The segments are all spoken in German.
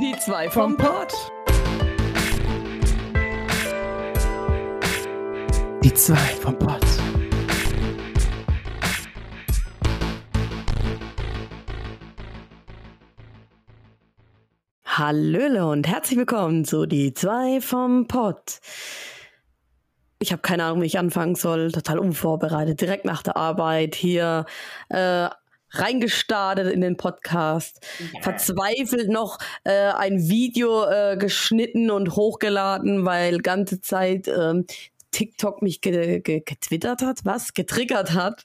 Die zwei vom Pott. Die zwei vom Pott. Hallöle und herzlich willkommen zu Die zwei vom Pott. Ich habe keine Ahnung, wie ich anfangen soll. Total unvorbereitet. Direkt nach der Arbeit hier äh, reingestartet in den Podcast. Ja. Verzweifelt noch äh, ein Video äh, geschnitten und hochgeladen, weil ganze Zeit ähm, TikTok mich ge ge getwittert hat, was? Getriggert hat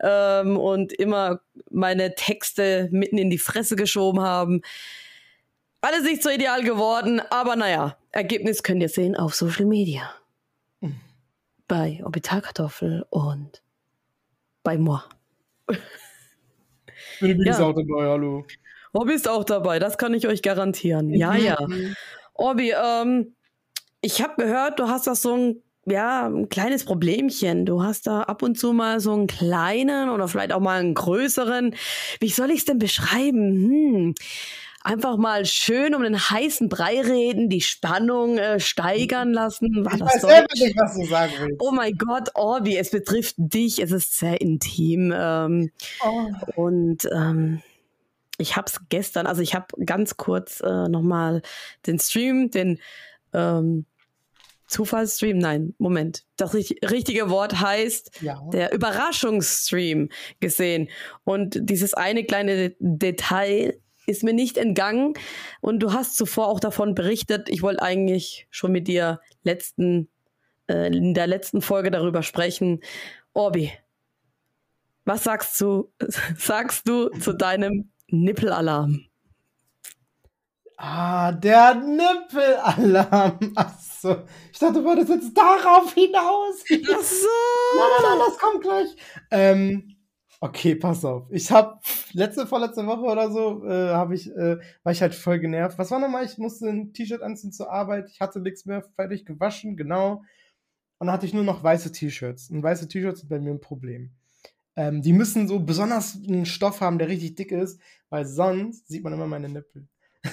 ähm, und immer meine Texte mitten in die Fresse geschoben haben. Alles nicht so ideal geworden, aber naja, Ergebnis könnt ihr sehen auf Social Media. Mhm. Bei Orbitalkartoffel und bei moi. Bin ja. auch dabei, hallo. Orbi ist auch dabei, das kann ich euch garantieren. Ja, mhm. ja. Orbi, ähm, ich habe gehört, du hast das so ein ja, ein kleines Problemchen. Du hast da ab und zu mal so einen kleinen oder vielleicht auch mal einen größeren. Wie soll ich es denn beschreiben? Hm. Einfach mal schön um den heißen Brei reden, die Spannung äh, steigern lassen. War ich weiß selber nicht, was du sagen willst. Oh mein Gott, Orbi, es betrifft dich, es ist sehr intim. Ähm, oh. Und ähm, ich habe es gestern, also ich habe ganz kurz äh, nochmal den Stream, den ähm, Zufallsstream? Nein, Moment. Das richtige Wort heißt ja. der Überraschungsstream gesehen. Und dieses eine kleine Detail ist mir nicht entgangen. Und du hast zuvor auch davon berichtet. Ich wollte eigentlich schon mit dir letzten, äh, in der letzten Folge darüber sprechen. Orbi, was sagst du, sagst du zu deinem Nippelalarm? Ah, der Nippelalarm. Achso. Ich dachte, du wolltest jetzt darauf hinaus. Ach so. Nein, nein, nein, das kommt gleich. Ähm, okay, pass auf. Ich habe letzte, vorletzte Woche oder so, äh, habe ich, äh, war ich halt voll genervt. Was war nochmal? Ich musste ein T-Shirt anziehen zur Arbeit. Ich hatte nichts mehr fertig gewaschen, genau. Und dann hatte ich nur noch weiße T-Shirts. Und weiße T-Shirts sind bei mir ein Problem. Ähm, die müssen so besonders einen Stoff haben, der richtig dick ist, weil sonst sieht man immer meine Nippel.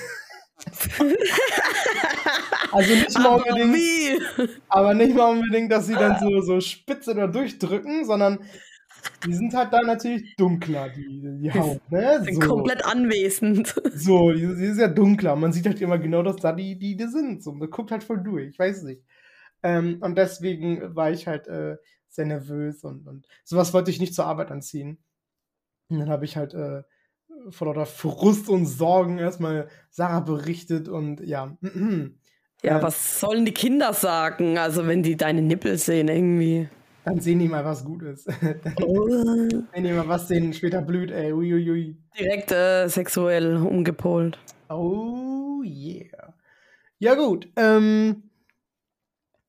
also nicht mal aber unbedingt, wie? aber nicht mal unbedingt, dass sie dann so, so spitz oder durchdrücken, sondern die sind halt da natürlich dunkler, die, die Haut. Ne? Sind so. komplett anwesend. So, die, die ist ja dunkler. Man sieht halt immer genau, dass da die, die, die sind. So, man guckt halt voll durch, ich weiß nicht. Ähm, und deswegen war ich halt äh, sehr nervös und, und sowas wollte ich nicht zur Arbeit anziehen. Und dann habe ich halt äh, vor lauter Frust und Sorgen erstmal Sarah berichtet und ja. Ja, äh, was sollen die Kinder sagen? Also, wenn die deine Nippel sehen, irgendwie. Dann sehen die mal was Gutes. oh. Wenn die mal was sehen, später blüht, ey. Uiuiui. Direkt äh, sexuell umgepolt. Oh yeah. Ja, gut. Ähm,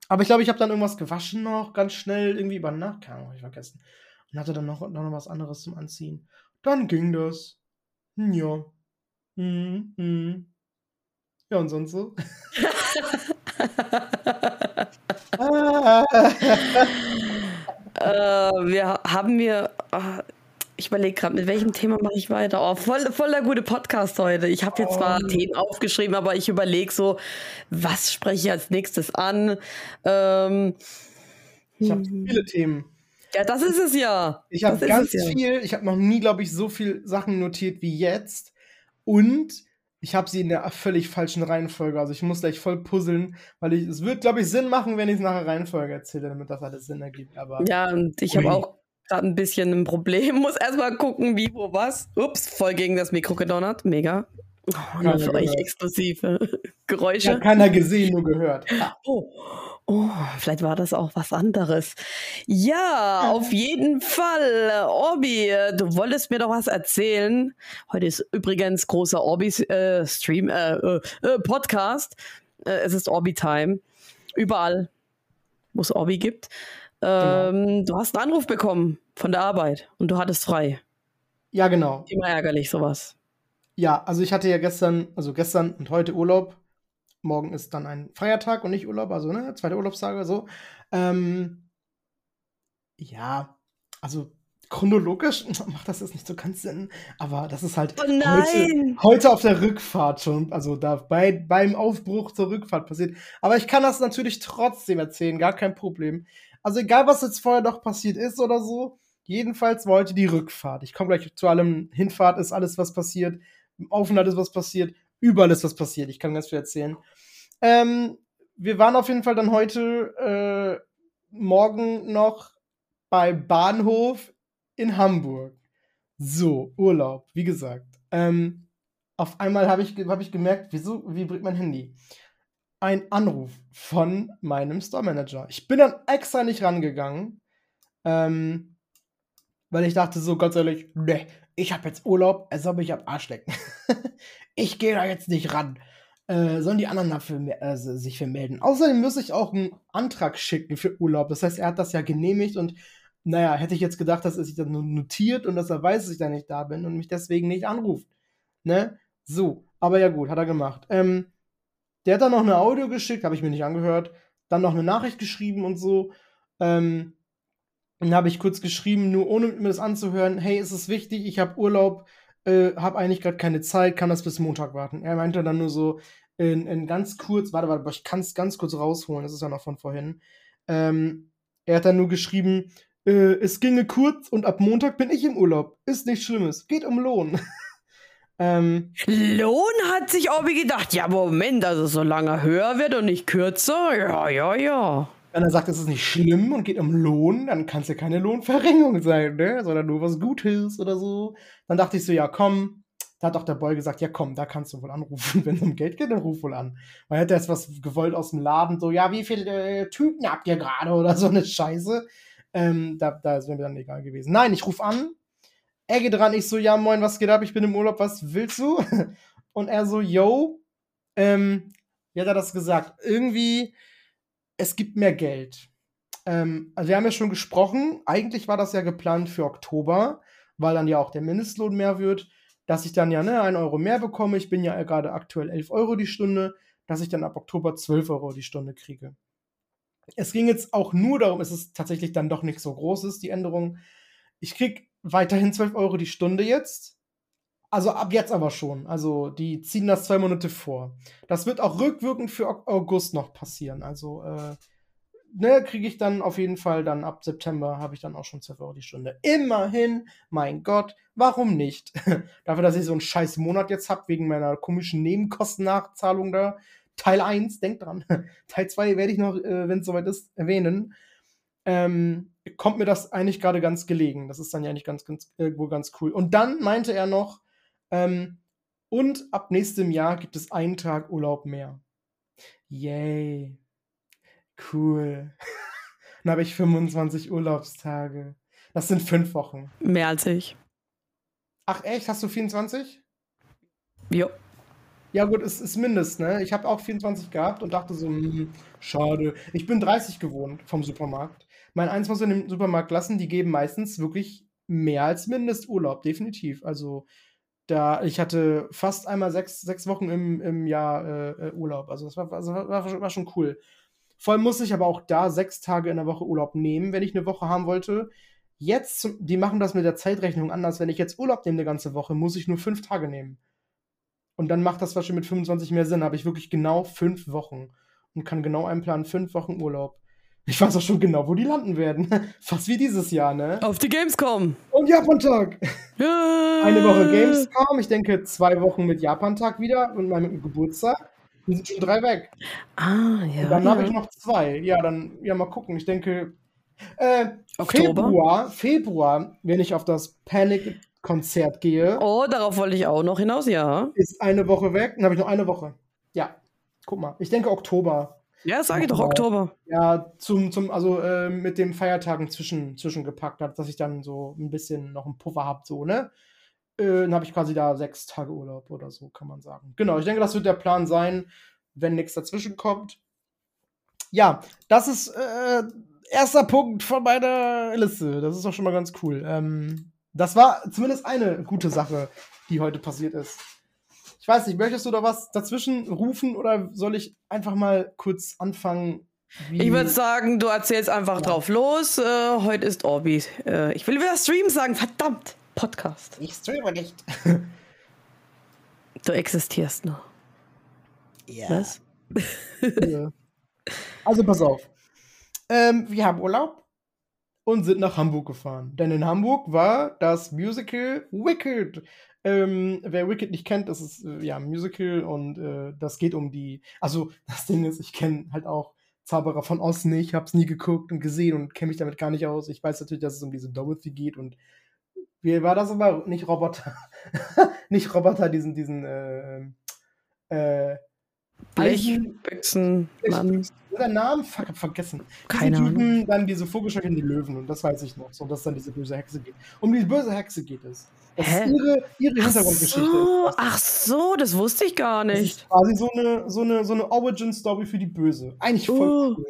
aber ich glaube, ich habe dann irgendwas gewaschen noch, ganz schnell, irgendwie über Nacht, keine Ahnung, ich vergessen. Und hatte dann noch, noch was anderes zum Anziehen. Dann ging das. Ja. Mhm. Mhm. Ja, und sonst so? äh, wir haben wir. Oh, ich überlege gerade, mit welchem Thema mache ich weiter? Oh, voll, voll der gute Podcast heute. Ich habe jetzt zwar oh. Themen aufgeschrieben, aber ich überlege so, was spreche ich als nächstes an? Ähm, ich habe viele Themen. Ja, das ist es ja. Ich habe ganz ja. viel, ich habe noch nie, glaube ich, so viel Sachen notiert wie jetzt. Und ich habe sie in der völlig falschen Reihenfolge. Also ich muss gleich voll puzzeln, weil ich, es wird, glaube ich, Sinn machen, wenn ich es nach der Reihenfolge erzähle, damit das alles Sinn ergibt. Aber ja, und ich habe auch gerade ein bisschen ein Problem. Muss erstmal gucken, wie, wo, was. Ups, voll gegen das Mikro gedonnert. Mega. Oh, für euch exklusive Geräusche. Ja, keiner gesehen, nur gehört. Oh. Oh, vielleicht war das auch was anderes. Ja, auf jeden Fall. Orbi, du wolltest mir doch was erzählen. Heute ist übrigens großer Orbi-Stream, äh, äh, äh, Podcast. Äh, es ist Orbi-Time. Überall, wo es Orbi gibt. Ähm, genau. Du hast einen Anruf bekommen von der Arbeit und du hattest frei. Ja, genau. Immer ärgerlich, sowas. Ja, also ich hatte ja gestern, also gestern und heute Urlaub morgen ist dann ein Feiertag und nicht Urlaub, also ne, zweiter Urlaubstag oder so. Ähm, ja, also chronologisch macht das jetzt nicht so ganz Sinn, aber das ist halt Oh heute, heute auf der Rückfahrt schon, also da bei, beim Aufbruch zur Rückfahrt passiert. Aber ich kann das natürlich trotzdem erzählen, gar kein Problem. Also egal, was jetzt vorher noch passiert ist oder so, jedenfalls war heute die Rückfahrt. Ich komme gleich zu allem. Hinfahrt ist alles, was passiert. Aufenthalt ist was passiert. Überall ist was passiert. Ich kann ganz viel erzählen. Ähm, wir waren auf jeden Fall dann heute äh, morgen noch bei Bahnhof in Hamburg. So, Urlaub, wie gesagt. Ähm, auf einmal habe ich, hab ich gemerkt, wieso vibriert mein Handy? Ein Anruf von meinem Store Manager. Ich bin dann extra nicht rangegangen, ähm, weil ich dachte so ganz ehrlich, ne, ich habe jetzt Urlaub, er soll mich am Arsch lecken. ich gehe da jetzt nicht ran. Äh, sollen die anderen dafür äh, sich vermelden? Außerdem muss ich auch einen Antrag schicken für Urlaub. Das heißt, er hat das ja genehmigt und naja, hätte ich jetzt gedacht, dass er sich dann notiert und dass er weiß, dass ich da nicht da bin und mich deswegen nicht anruft. Ne? So, aber ja gut, hat er gemacht. Ähm, der hat dann noch eine Audio geschickt, habe ich mir nicht angehört. Dann noch eine Nachricht geschrieben und so. Ähm, dann habe ich kurz geschrieben, nur ohne mir das anzuhören, hey, ist es wichtig, ich habe Urlaub, äh, habe eigentlich gerade keine Zeit, kann das bis Montag warten. Er meinte dann nur so, in, in ganz kurz, warte, warte, ich kann es ganz kurz rausholen, das ist ja noch von vorhin. Ähm, er hat dann nur geschrieben, äh, es ginge kurz und ab Montag bin ich im Urlaub. Ist nichts Schlimmes. Geht um Lohn. ähm, Lohn hat sich Obi gedacht, ja Moment, also solange höher wird und nicht kürzer, ja, ja, ja. Wenn er sagt, es ist nicht schlimm und geht um Lohn, dann kann es ja keine Lohnverringerung sein, ne? Sondern nur was Gutes oder so. Dann dachte ich so, ja, komm. Da hat auch der Boy gesagt, ja komm, da kannst du wohl anrufen. Wenn es um Geld geht, dann ruf wohl an. Weil er hätte jetzt was gewollt aus dem Laden, so, ja, wie viele äh, Typen habt ihr gerade oder so eine Scheiße. Ähm, da, da ist mir dann egal gewesen. Nein, ich rufe an. Er geht dran, ich so, ja, moin, was geht ab? Ich bin im Urlaub, was willst du? Und er so, yo, ähm, wie hat er das gesagt? Irgendwie, es gibt mehr Geld. Ähm, also wir haben ja schon gesprochen, eigentlich war das ja geplant für Oktober, weil dann ja auch der Mindestlohn mehr wird, dass ich dann ja ne, 1 Euro mehr bekomme. Ich bin ja gerade aktuell 11 Euro die Stunde, dass ich dann ab Oktober 12 Euro die Stunde kriege. Es ging jetzt auch nur darum, es ist tatsächlich dann doch nicht so groß, die Änderung. Ich krieg weiterhin 12 Euro die Stunde jetzt. Also ab jetzt aber schon. Also die ziehen das zwei Monate vor. Das wird auch rückwirkend für August noch passieren. Also äh, ne, kriege ich dann auf jeden Fall dann ab September habe ich dann auch schon 12 Euro die Stunde. Immerhin, mein Gott, warum nicht? Dafür, dass ich so einen scheiß Monat jetzt habe, wegen meiner komischen Nebenkostennachzahlung da. Teil 1, denkt dran. Teil 2 werde ich noch, äh, wenn es soweit ist, erwähnen. Ähm, kommt mir das eigentlich gerade ganz gelegen. Das ist dann ja eigentlich ganz, ganz, irgendwo ganz cool. Und dann meinte er noch, ähm, und ab nächstem Jahr gibt es einen Tag Urlaub mehr. Yay. Cool. Dann habe ich 25 Urlaubstage. Das sind fünf Wochen. Mehr als ich. Ach echt? Hast du 24? Jo. Ja gut, es ist Mindest, ne? Ich habe auch 24 gehabt und dachte so, hm, schade. Ich bin 30 gewohnt vom Supermarkt. Mein eins muss in den Supermarkt lassen, die geben meistens wirklich mehr als Mindesturlaub, definitiv. Also da, ich hatte fast einmal sechs, sechs Wochen im, im Jahr äh, äh Urlaub. Also das war, also war, war schon cool. Vor allem musste ich aber auch da sechs Tage in der Woche Urlaub nehmen, wenn ich eine Woche haben wollte. Jetzt, die machen das mit der Zeitrechnung anders. Wenn ich jetzt Urlaub nehme eine ganze Woche, muss ich nur fünf Tage nehmen. Und dann macht das wahrscheinlich mit 25 mehr Sinn. habe ich wirklich genau fünf Wochen und kann genau einplanen, fünf Wochen Urlaub. Ich weiß auch schon genau, wo die landen werden. Fast wie dieses Jahr, ne? Auf die Gamescom. Und Japan-Tag. Ja. Eine Woche Gamescom. Ich denke, zwei Wochen mit Japan-Tag wieder und meinem Geburtstag. Dann sind schon drei weg. Ah, ja. Und dann ja. habe ich noch zwei. Ja, dann, ja, mal gucken. Ich denke, äh, Oktober? Februar, Februar, wenn ich auf das Panic-Konzert gehe, Oh, darauf wollte ich auch noch hinaus, ja. ist eine Woche weg. Dann habe ich noch eine Woche. Ja, guck mal. Ich denke Oktober. Ja, sage ich doch. Oktober. Ja, zum, zum, also äh, mit den Feiertagen zwischen, zwischengepackt hat, dass ich dann so ein bisschen noch einen Puffer habe, so, ne? Äh, dann habe ich quasi da sechs Tage Urlaub oder so, kann man sagen. Genau, ich denke, das wird der Plan sein, wenn nichts dazwischen kommt. Ja, das ist äh, erster Punkt von meiner Liste. Das ist doch schon mal ganz cool. Ähm, das war zumindest eine gute Sache, die heute passiert ist. Ich weiß nicht, möchtest du da was dazwischen rufen oder soll ich einfach mal kurz anfangen ich würde sagen, du erzählst einfach ja. drauf los. Äh, heute ist Orbi. Äh, ich will wieder Stream sagen, verdammt. Podcast. Ich streame nicht. du existierst noch. Ja. Was? ja. Also pass auf. Ähm, wir haben Urlaub und sind nach Hamburg gefahren. Denn in Hamburg war das Musical Wicked. Ähm, wer Wicked nicht kennt, das ist äh, ja ein Musical und äh, das geht um die. Also, das Ding ist, ich kenne halt auch Zauberer von Oz nicht, hab's nie geguckt und gesehen und kenne mich damit gar nicht aus. Ich weiß natürlich, dass es um diese Dorothy geht und wie war das aber? Nicht Roboter. nicht Roboter, diesen, diesen, äh, äh, Blechbüchsen, Mann. Der Name? Fuck, hab vergessen. Keine diese Typen, dann diese Vogelschrecken, die Löwen, und das weiß ich noch, so, dass dann diese böse Hexe geht. Um die böse Hexe geht es. Das Hä? ist ihre, ihre Hintergrundgeschichte. So, ach so, das wusste ich gar nicht. Das ist quasi so eine, so eine, so eine Origin-Story für die Böse. Eigentlich voll oh. cool.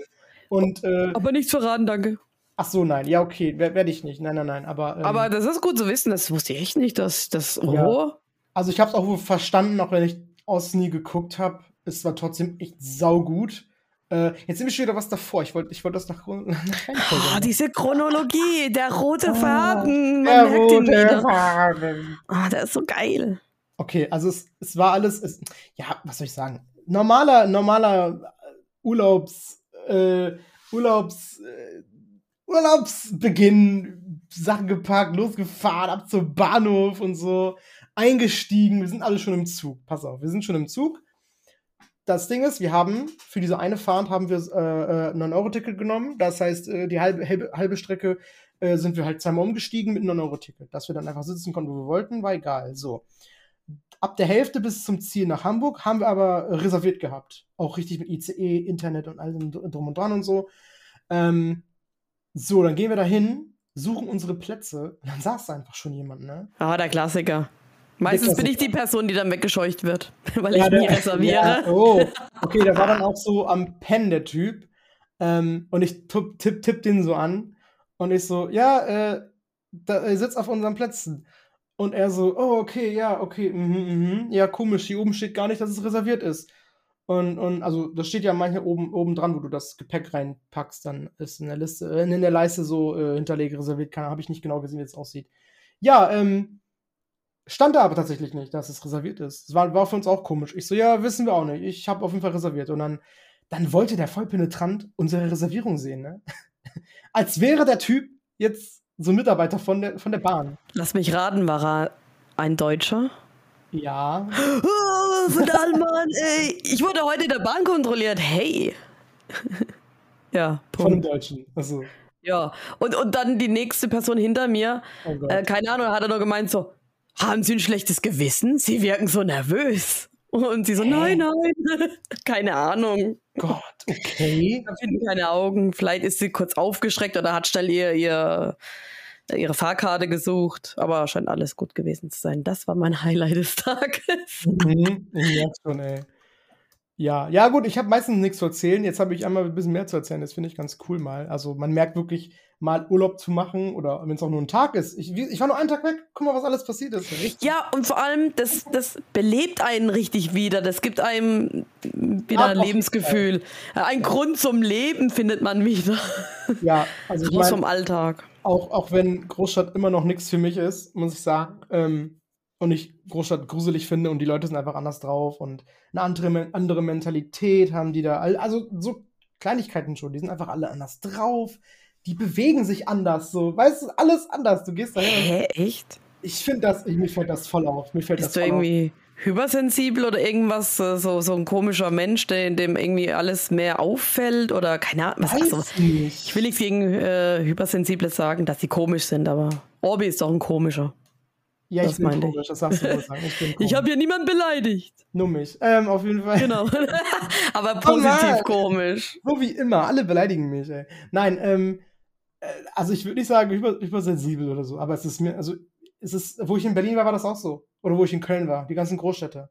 Und, äh, Aber nichts verraten, danke. Ach so, nein. Ja, okay, werde ich nicht. Nein, nein, nein. Aber, ähm, aber das ist gut zu wissen. Das wusste ich echt nicht, dass das. Oh. Ja. Also ich habe es auch verstanden, auch wenn ich aus nie geguckt habe. Es war trotzdem echt saugut. Äh, jetzt sind wir schon wieder was davor. Ich wollte ich wollt das nach, nach oh, diese Chronologie, der rote Faden. der rote Faden. Oh, der ist so geil. Okay, also es, es war alles, es, ja, was soll ich sagen? Normaler, normaler Urlaubs, äh, Urlaubs, äh, Urlaubsbeginn, Sachen gepackt, losgefahren, ab zum Bahnhof und so, eingestiegen. Wir sind alle schon im Zug. Pass auf, wir sind schon im Zug. Das Ding ist, wir haben für diese eine Fahrt haben wir äh, äh, 9-Euro-Ticket genommen. Das heißt, äh, die halbe, halbe, halbe Strecke äh, sind wir halt zweimal umgestiegen mit einem 9-Euro-Ticket. Dass wir dann einfach sitzen konnten, wo wir wollten, war egal. So. Ab der Hälfte bis zum Ziel nach Hamburg haben wir aber reserviert gehabt. Auch richtig mit ICE, Internet und allem drum und dran und so. Ähm, so, dann gehen wir da hin, suchen unsere Plätze dann saß da einfach schon jemand, ne? Ah, der Klassiker. Meistens bin ich die Person, die dann weggescheucht wird, weil ja, ich nie reserviere. Ja, oh, okay, der war dann auch so am Pen, der Typ. Ähm, und ich tipp, tipp, tipp den so an. Und ich so, ja, äh, da, er sitzt auf unseren Plätzen. Und er so, oh, okay, ja, okay, mhm, mhm. Ja, komisch, hier oben steht gar nicht, dass es reserviert ist. Und, und also das steht ja manchmal oben, oben dran, wo du das Gepäck reinpackst, dann ist in der Liste, äh, in der Leiste so äh, hinterlege reserviert, kann, habe ich nicht genau gesehen, wie es aussieht. Ja, ähm, stand da aber tatsächlich nicht, dass es reserviert ist. Das war, war für uns auch komisch. Ich so, ja, wissen wir auch nicht. Ich habe auf jeden Fall reserviert. Und dann, dann wollte der voll penetrant unsere Reservierung sehen, ne? Als wäre der Typ jetzt so ein Mitarbeiter von der, von der Bahn. Lass mich raten, war er ein Deutscher? Ja. Oh, verdammt, Mann, ey. Ich wurde heute in der Bahn kontrolliert. Hey. ja, Punkt. Von einem Deutschen. Also. Ja, und, und dann die nächste Person hinter mir, oh äh, keine Ahnung, hat er nur gemeint so, haben Sie ein schlechtes Gewissen? Sie wirken so nervös. Und sie so, Hä? nein, nein, keine Ahnung. Gott, okay. Ich finde keine Augen. Vielleicht ist sie kurz aufgeschreckt oder hat schnell ihr, ihr ihre Fahrkarte gesucht, aber scheint alles gut gewesen zu sein. Das war mein Highlight des Tages. Mhm, ich merke schon, ey. Ja, ja gut, ich habe meistens nichts zu erzählen. Jetzt habe ich einmal ein bisschen mehr zu erzählen. Das finde ich ganz cool mal. Also man merkt wirklich, mal Urlaub zu machen oder wenn es auch nur ein Tag ist. Ich, ich war nur einen Tag weg, guck mal, was alles passiert ist. Richtig. Ja, und vor allem, das, das belebt einen richtig wieder. Das gibt einem wieder ein Lebensgefühl. Ein Grund zum Leben findet man wieder. Ja, also ich mein, vom Alltag. Auch, auch wenn Großstadt immer noch nichts für mich ist, muss ich sagen. Ähm, und ich Großstadt gruselig finde und die Leute sind einfach anders drauf und eine andere, andere Mentalität haben die da. Also so Kleinigkeiten schon, die sind einfach alle anders drauf. Die bewegen sich anders, so, weißt du, alles anders. Du gehst da hin. Hä, echt? Ich finde das, ich, mir fällt das voll auf. Mir fällt Bist das du irgendwie auf. hypersensibel oder irgendwas, so, so ein komischer Mensch, dem, dem irgendwie alles mehr auffällt oder keine Ahnung. Was, also, ich will nichts gegen äh, Hypersensible sagen, dass sie komisch sind, aber Orbi ist doch ein komischer. Ja, das ich bin komisch, das sagst du wohl sagen. Ich, ich habe hier niemanden beleidigt. Nur mich. Ähm, auf jeden Fall. Genau. Aber positiv oh komisch. So wie immer. Alle beleidigen mich, ey. Nein, ähm, äh, also ich würde nicht sagen über, übersensibel oder so, aber es ist mir, also es ist, wo ich in Berlin war, war das auch so. Oder wo ich in Köln war, die ganzen Großstädte.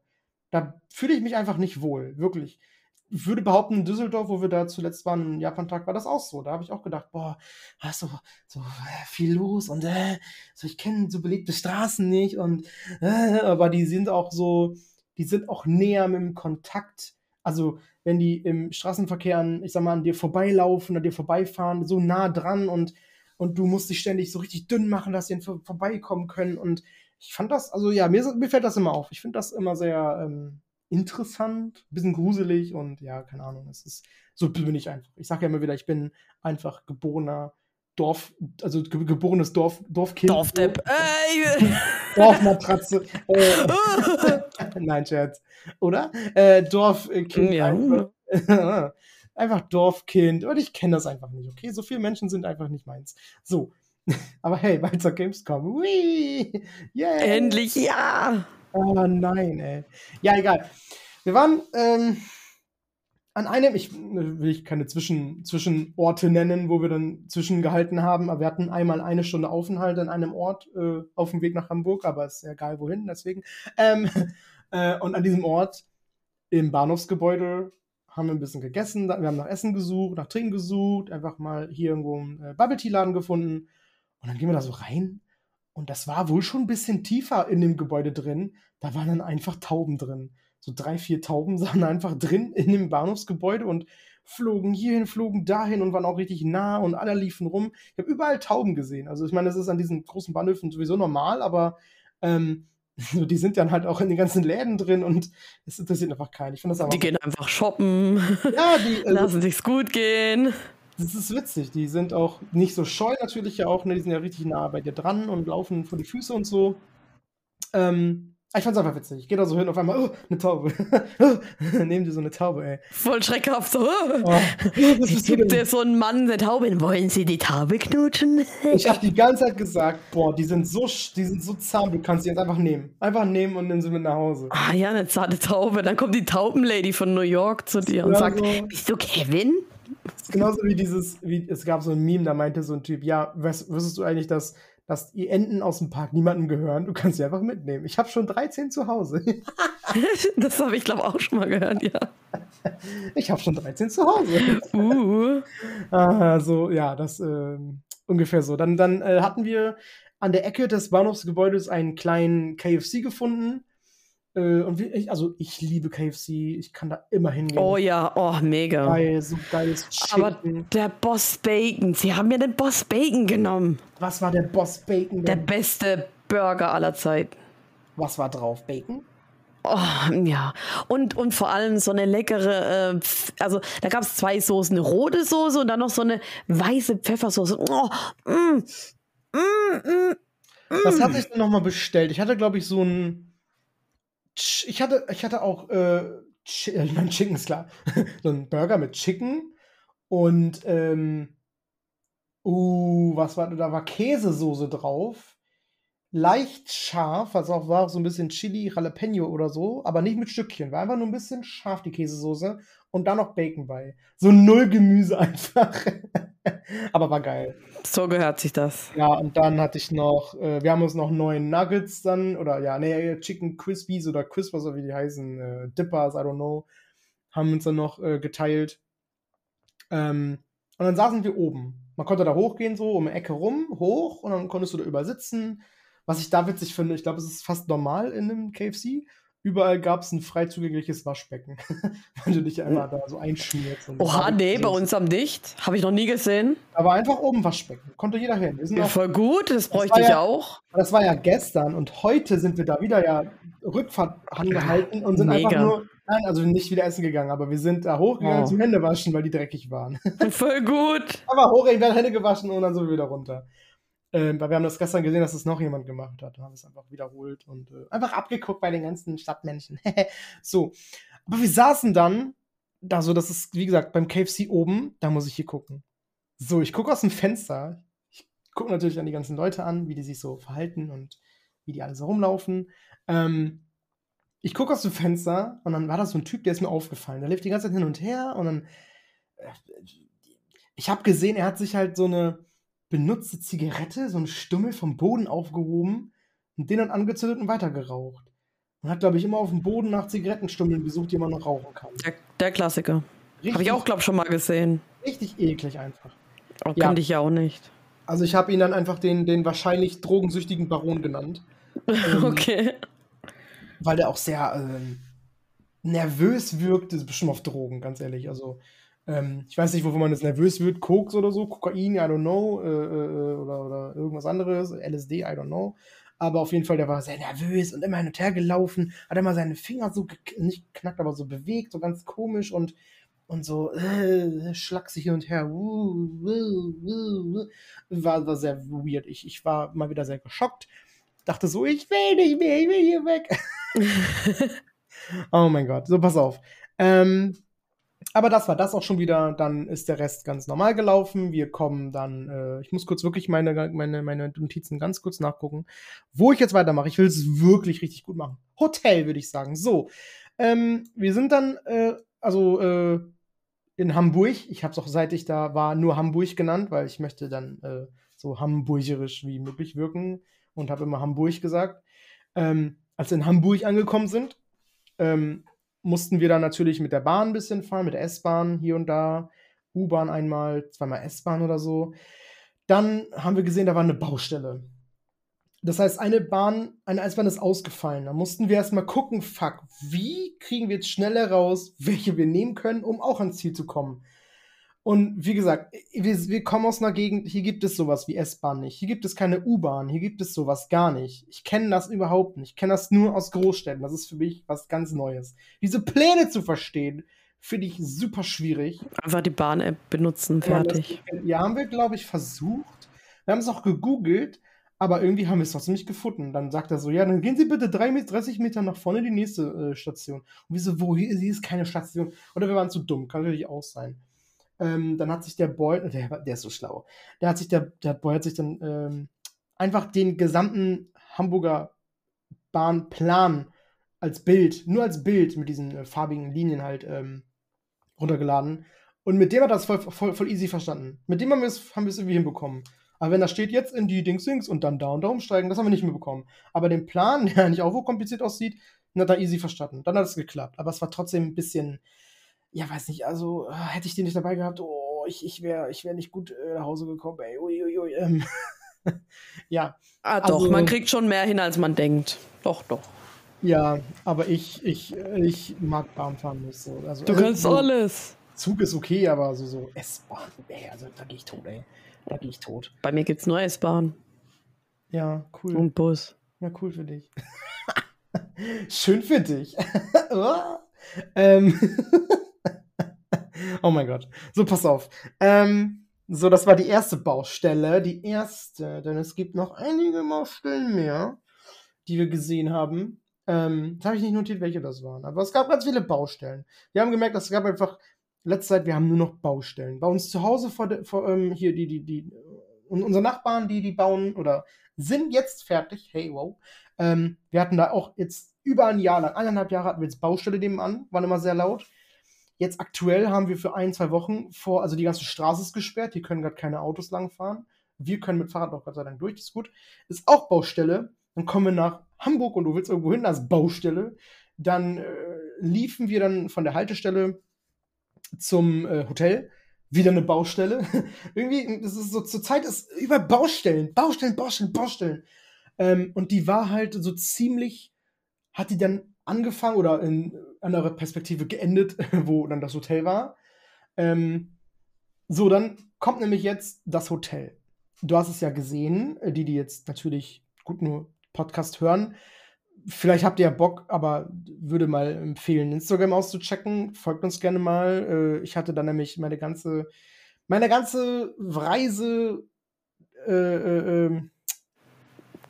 Da fühle ich mich einfach nicht wohl, wirklich ich würde behaupten, in Düsseldorf, wo wir da zuletzt waren, Japan-Tag, war das auch so. Da habe ich auch gedacht, boah, da ist so, äh, viel los und äh, so, ich kenne so belebte Straßen nicht und äh, aber die sind auch so, die sind auch näher mit dem Kontakt Also, wenn die im Straßenverkehr an, ich sag mal, an dir vorbeilaufen, an dir vorbeifahren, so nah dran und, und du musst dich ständig so richtig dünn machen, dass sie vor, vorbeikommen können. Und ich fand das, also ja, mir, mir fällt das immer auf. Ich finde das immer sehr ähm, interessant, ein bisschen gruselig und ja, keine Ahnung. Es ist, so bin ich einfach. Ich sage ja immer wieder, ich bin einfach geborener Dorf, also ge geborenes Dorf, Dorfkind. Dorfdepp. Ey. Dorfmatratze. äh, Nein, Scherz. Oder? Äh, Dorfkind. Ja. Einfach. einfach Dorfkind. Und ich kenne das einfach nicht, okay? So viele Menschen sind einfach nicht meins. So. Aber hey, weiter Gamescom. Whee! Yeah. Endlich ja. Oh nein, ey. Ja, egal. Wir waren ähm, an einem, ich will ich keine Zwischen, Zwischenorte nennen, wo wir dann zwischengehalten haben, aber wir hatten einmal eine Stunde Aufenthalt an einem Ort äh, auf dem Weg nach Hamburg, aber ist ja egal wohin, deswegen. Ähm, äh, und an diesem Ort im Bahnhofsgebäude haben wir ein bisschen gegessen, wir haben nach Essen gesucht, nach Trinken gesucht, einfach mal hier irgendwo einen äh, Bubble Tea Laden gefunden und dann gehen wir da so rein und das war wohl schon ein bisschen tiefer in dem Gebäude drin, da waren dann einfach Tauben drin so drei, vier Tauben sahen einfach drin in dem Bahnhofsgebäude und flogen hierhin, flogen dahin und waren auch richtig nah und alle liefen rum. Ich habe überall Tauben gesehen. Also ich meine, das ist an diesen großen Bahnhöfen sowieso normal, aber ähm, die sind dann halt auch in den ganzen Läden drin und es interessiert einfach keinen. Ich finde das aber Die gehen einfach shoppen. Ja, die also, Lassen sich's gut gehen. Das ist witzig. Die sind auch nicht so scheu natürlich ja auch. Ne? Die sind ja richtig nah bei dir dran und laufen vor die Füße und so. Ähm, Ah, ich fand's einfach witzig. Ich gehe da so hin, auf einmal, oh, eine Taube. Nehmen dir so eine Taube, ey. Voll schreckhaft. So. Oh, ich gibt dir so einen Mann eine Taube. Wollen Sie die Taube knutschen? ich habe die ganze Zeit gesagt, boah, die sind so, die sind so zahm, du kannst die jetzt einfach nehmen. Einfach nehmen und nimm sie mit nach Hause. Ah ja, eine zarte Taube. Dann kommt die Taubenlady von New York zu dir und sagt, so, bist du Kevin? Das ist genauso wie dieses, wie, es gab so ein Meme, da meinte so ein Typ, ja, wüsstest du eigentlich, dass dass die Enten aus dem Park niemandem gehören. Du kannst sie einfach mitnehmen. Ich habe schon 13 zu Hause. das habe ich, glaube auch schon mal gehört, ja. Ich habe schon 13 zu Hause. Uh. Also, ja, das äh, ungefähr so. Dann, dann äh, hatten wir an der Ecke des Bahnhofsgebäudes einen kleinen KFC gefunden. Äh, und ich, also ich liebe KFC, ich kann da immer hingehen. Oh ja, oh mega. Geil, so geiles Chicken. Aber der Boss Bacon, sie haben ja den Boss Bacon genommen. Was war der Boss Bacon? Denn? Der beste Burger aller Zeiten. Was war drauf? Bacon? Oh, ja. Und, und vor allem so eine leckere, äh, also da gab es zwei Soßen, eine rote Soße und dann noch so eine weiße Pfeffersoße. Oh, mm, mm, mm, Was hatte ich denn nochmal bestellt? Ich hatte, glaube ich, so ein ich hatte, ich hatte auch, äh, ich meine, Chicken ist klar. so ein Burger mit Chicken und, ähm, uh, was war, da war Käsesoße drauf. Leicht scharf, also auch war so ein bisschen Chili, Jalapeno oder so, aber nicht mit Stückchen. War einfach nur ein bisschen scharf, die Käsesoße. Und da noch Bacon bei. So null Gemüse einfach. aber war geil. So gehört sich das. Ja, und dann hatte ich noch, äh, wir haben uns noch neun Nuggets dann, oder ja, nee, Chicken Crispies oder Crispers, oder wie die heißen, äh, Dippers, I don't know, haben uns dann noch äh, geteilt. Ähm, und dann saßen wir oben. Man konnte da hochgehen, so um eine Ecke rum, hoch, und dann konntest du da übersitzen. Was ich da witzig finde, ich glaube, es ist fast normal in einem KFC. Überall gab es ein frei zugängliches Waschbecken, wenn du dich einmal da so einschmierst. Oha, nee, bei uns am Dicht. Habe ich noch nie gesehen. Aber einfach oben Waschbecken. Konnte jeder hin. ja, voll gut, das bräuchte ich ja, auch. Das war ja gestern und heute sind wir da wieder ja Rückfahrt angehalten und sind Mega. einfach nur, nein, also nicht wieder essen gegangen, aber wir sind da hochgegangen oh. zum Händewaschen, weil die dreckig waren. Voll gut. aber hoch, ich werde Hände gewaschen und dann sind wir wieder runter. Ähm, weil wir haben das gestern gesehen, dass es noch jemand gemacht hat. Dann haben wir es einfach wiederholt und äh, einfach abgeguckt bei den ganzen Stadtmännchen. so. Aber wir saßen dann, da so, das ist, wie gesagt, beim KFC oben, da muss ich hier gucken. So, ich gucke aus dem Fenster. Ich gucke natürlich an die ganzen Leute an, wie die sich so verhalten und wie die alle so rumlaufen. Ähm, ich gucke aus dem Fenster und dann war da so ein Typ, der ist mir aufgefallen. Der lief die ganze Zeit hin und her und dann. Äh, ich habe gesehen, er hat sich halt so eine benutzte Zigarette, so ein Stummel vom Boden aufgehoben und den dann angezündet und weitergeraucht. Man hat, glaube ich, immer auf dem Boden nach Zigarettenstummeln gesucht, die man noch rauchen kann. Der, der Klassiker. Habe ich auch, glaube ich, schon mal gesehen. Richtig eklig einfach. Oh, ja. Kannte ich ja auch nicht. Also ich habe ihn dann einfach den, den wahrscheinlich drogensüchtigen Baron genannt. ähm, okay. Weil der auch sehr, ähm, nervös wirkt, ist bestimmt auf Drogen, ganz ehrlich. Also, ähm, ich weiß nicht, wovon man das nervös wird, Koks oder so, Kokain, I don't know, äh, äh, oder, oder irgendwas anderes, LSD, I don't know. Aber auf jeden Fall, der war sehr nervös und immer hin und her gelaufen, hat immer seine Finger so, nicht knackt, aber so bewegt, so ganz komisch und, und so, äh, schlagsig hin und her. War, war sehr weird. Ich, ich war mal wieder sehr geschockt. Dachte so, ich will nicht mehr, ich will hier weg. oh mein Gott, so pass auf. Ähm, aber das war das auch schon wieder. Dann ist der Rest ganz normal gelaufen. Wir kommen dann, äh, ich muss kurz wirklich meine, meine, meine Notizen ganz kurz nachgucken, wo ich jetzt weitermache. Ich will es wirklich richtig gut machen. Hotel, würde ich sagen. So, ähm, wir sind dann, äh, also äh, in Hamburg. Ich habe es auch, seit ich da war, nur Hamburg genannt, weil ich möchte dann äh, so hamburgerisch wie möglich wirken und habe immer Hamburg gesagt. Ähm, als wir in Hamburg angekommen sind, ähm, mussten wir dann natürlich mit der Bahn ein bisschen fahren, mit der S-Bahn hier und da, U-Bahn einmal, zweimal S-Bahn oder so. Dann haben wir gesehen, da war eine Baustelle. Das heißt, eine Bahn, eine S-Bahn ist ausgefallen. Da mussten wir erstmal gucken, fuck, wie kriegen wir jetzt schneller raus, welche wir nehmen können, um auch ans Ziel zu kommen. Und wie gesagt, wir, wir, kommen aus einer Gegend, hier gibt es sowas wie S-Bahn nicht. Hier gibt es keine U-Bahn, hier gibt es sowas gar nicht. Ich kenne das überhaupt nicht. Ich kenne das nur aus Großstädten. Das ist für mich was ganz Neues. Diese Pläne zu verstehen, finde ich super schwierig. Einfach die Bahn-App benutzen, fertig. Ja, das, ja haben wir, glaube ich, versucht. Wir haben es auch gegoogelt, aber irgendwie haben wir es trotzdem nicht gefunden. Dann sagt er so, ja, dann gehen Sie bitte 30 Meter nach vorne, die nächste äh, Station. Und wir so, wo, hier, hier ist keine Station. Oder wir waren zu dumm, kann natürlich auch sein. Ähm, dann hat sich der Boy, der, der ist so schlau, der hat sich, der, der Boy hat sich dann ähm, einfach den gesamten Hamburger Bahnplan als Bild, nur als Bild mit diesen äh, farbigen Linien halt ähm, runtergeladen. Und mit dem hat das voll, voll, voll easy verstanden. Mit dem haben wir es haben irgendwie hinbekommen. Aber wenn da steht jetzt in die Dings Dings und dann da und da umsteigen, das haben wir nicht mehr bekommen. Aber den Plan, der nicht auch so kompliziert aussieht, hat er easy verstanden. Dann hat es geklappt. Aber es war trotzdem ein bisschen, ja, weiß nicht, also äh, hätte ich den nicht dabei gehabt, oh, ich, ich wäre ich wär nicht gut äh, nach Hause gekommen, ey, uiuiui. Ui, ähm. ja. Ah, doch, also, man kriegt schon mehr hin, als man denkt. Doch, doch. Ja, aber ich, ich, ich mag Bahnfahren nicht so. Also, du kannst also, alles. Zug ist okay, aber so, so S-Bahn, ey, also da gehe ich tot, ey. Da gehe ich tot. Bei mir gibt's nur S-Bahn. Ja, cool. Und Bus. Ja, cool für dich. Schön für dich. ähm, oh mein Gott. So, pass auf. Ähm, so, das war die erste Baustelle. Die erste, denn es gibt noch einige Baustellen mehr, die wir gesehen haben. Ähm, das habe ich nicht notiert, welche das waren. Aber es gab ganz viele Baustellen. Wir haben gemerkt, es gab einfach, letzte Zeit, wir haben nur noch Baustellen. Bei uns zu Hause vor, de, vor ähm, hier die, die, die, unsere Nachbarn, die, die bauen oder sind jetzt fertig. Hey, wow. Ähm, wir hatten da auch jetzt über ein Jahr lang, eineinhalb Jahre hatten wir jetzt Baustelle nebenan, waren immer sehr laut. Jetzt aktuell haben wir für ein, zwei Wochen vor, also die ganze Straße ist gesperrt, hier können gerade keine Autos langfahren. Wir können mit Fahrrad auch Gott sei Dank durch, das ist gut. Ist auch Baustelle. Dann kommen wir nach Hamburg und du willst irgendwo hin, als Baustelle. Dann äh, liefen wir dann von der Haltestelle zum äh, Hotel. Wieder eine Baustelle. Irgendwie, das ist so, zur Zeit ist über Baustellen, Baustellen, Baustellen, Baustellen. Ähm, und die war halt so ziemlich, hat die dann angefangen oder in anderer Perspektive geendet, wo dann das Hotel war. Ähm, so, dann kommt nämlich jetzt das Hotel. Du hast es ja gesehen, äh, die, die jetzt natürlich gut nur Podcast hören. Vielleicht habt ihr ja Bock, aber würde mal empfehlen, Instagram auszuchecken. Folgt uns gerne mal. Äh, ich hatte dann nämlich meine ganze, meine ganze Reise äh, äh, ähm,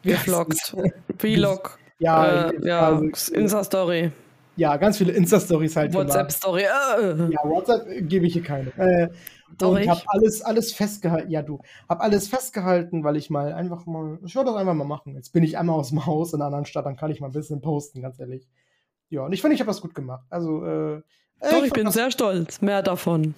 Gefloggt. Vlog. Ja, äh, ja also, Insta-Story. Ja, ganz viele Insta-Stories halt. WhatsApp-Story. Äh. Ja, WhatsApp gebe ich hier keine. Äh, Doch, ich habe alles, alles festgehalten. Ja, du. Hab alles festgehalten, weil ich mal einfach mal. Ich wollte das einfach mal machen. Jetzt bin ich einmal aus dem Haus in einer anderen Stadt, dann kann ich mal ein bisschen posten, ganz ehrlich. Ja, und ich finde, ich habe das gut gemacht. Also, äh. Doch, ich, ich bin sehr stolz. Mehr davon.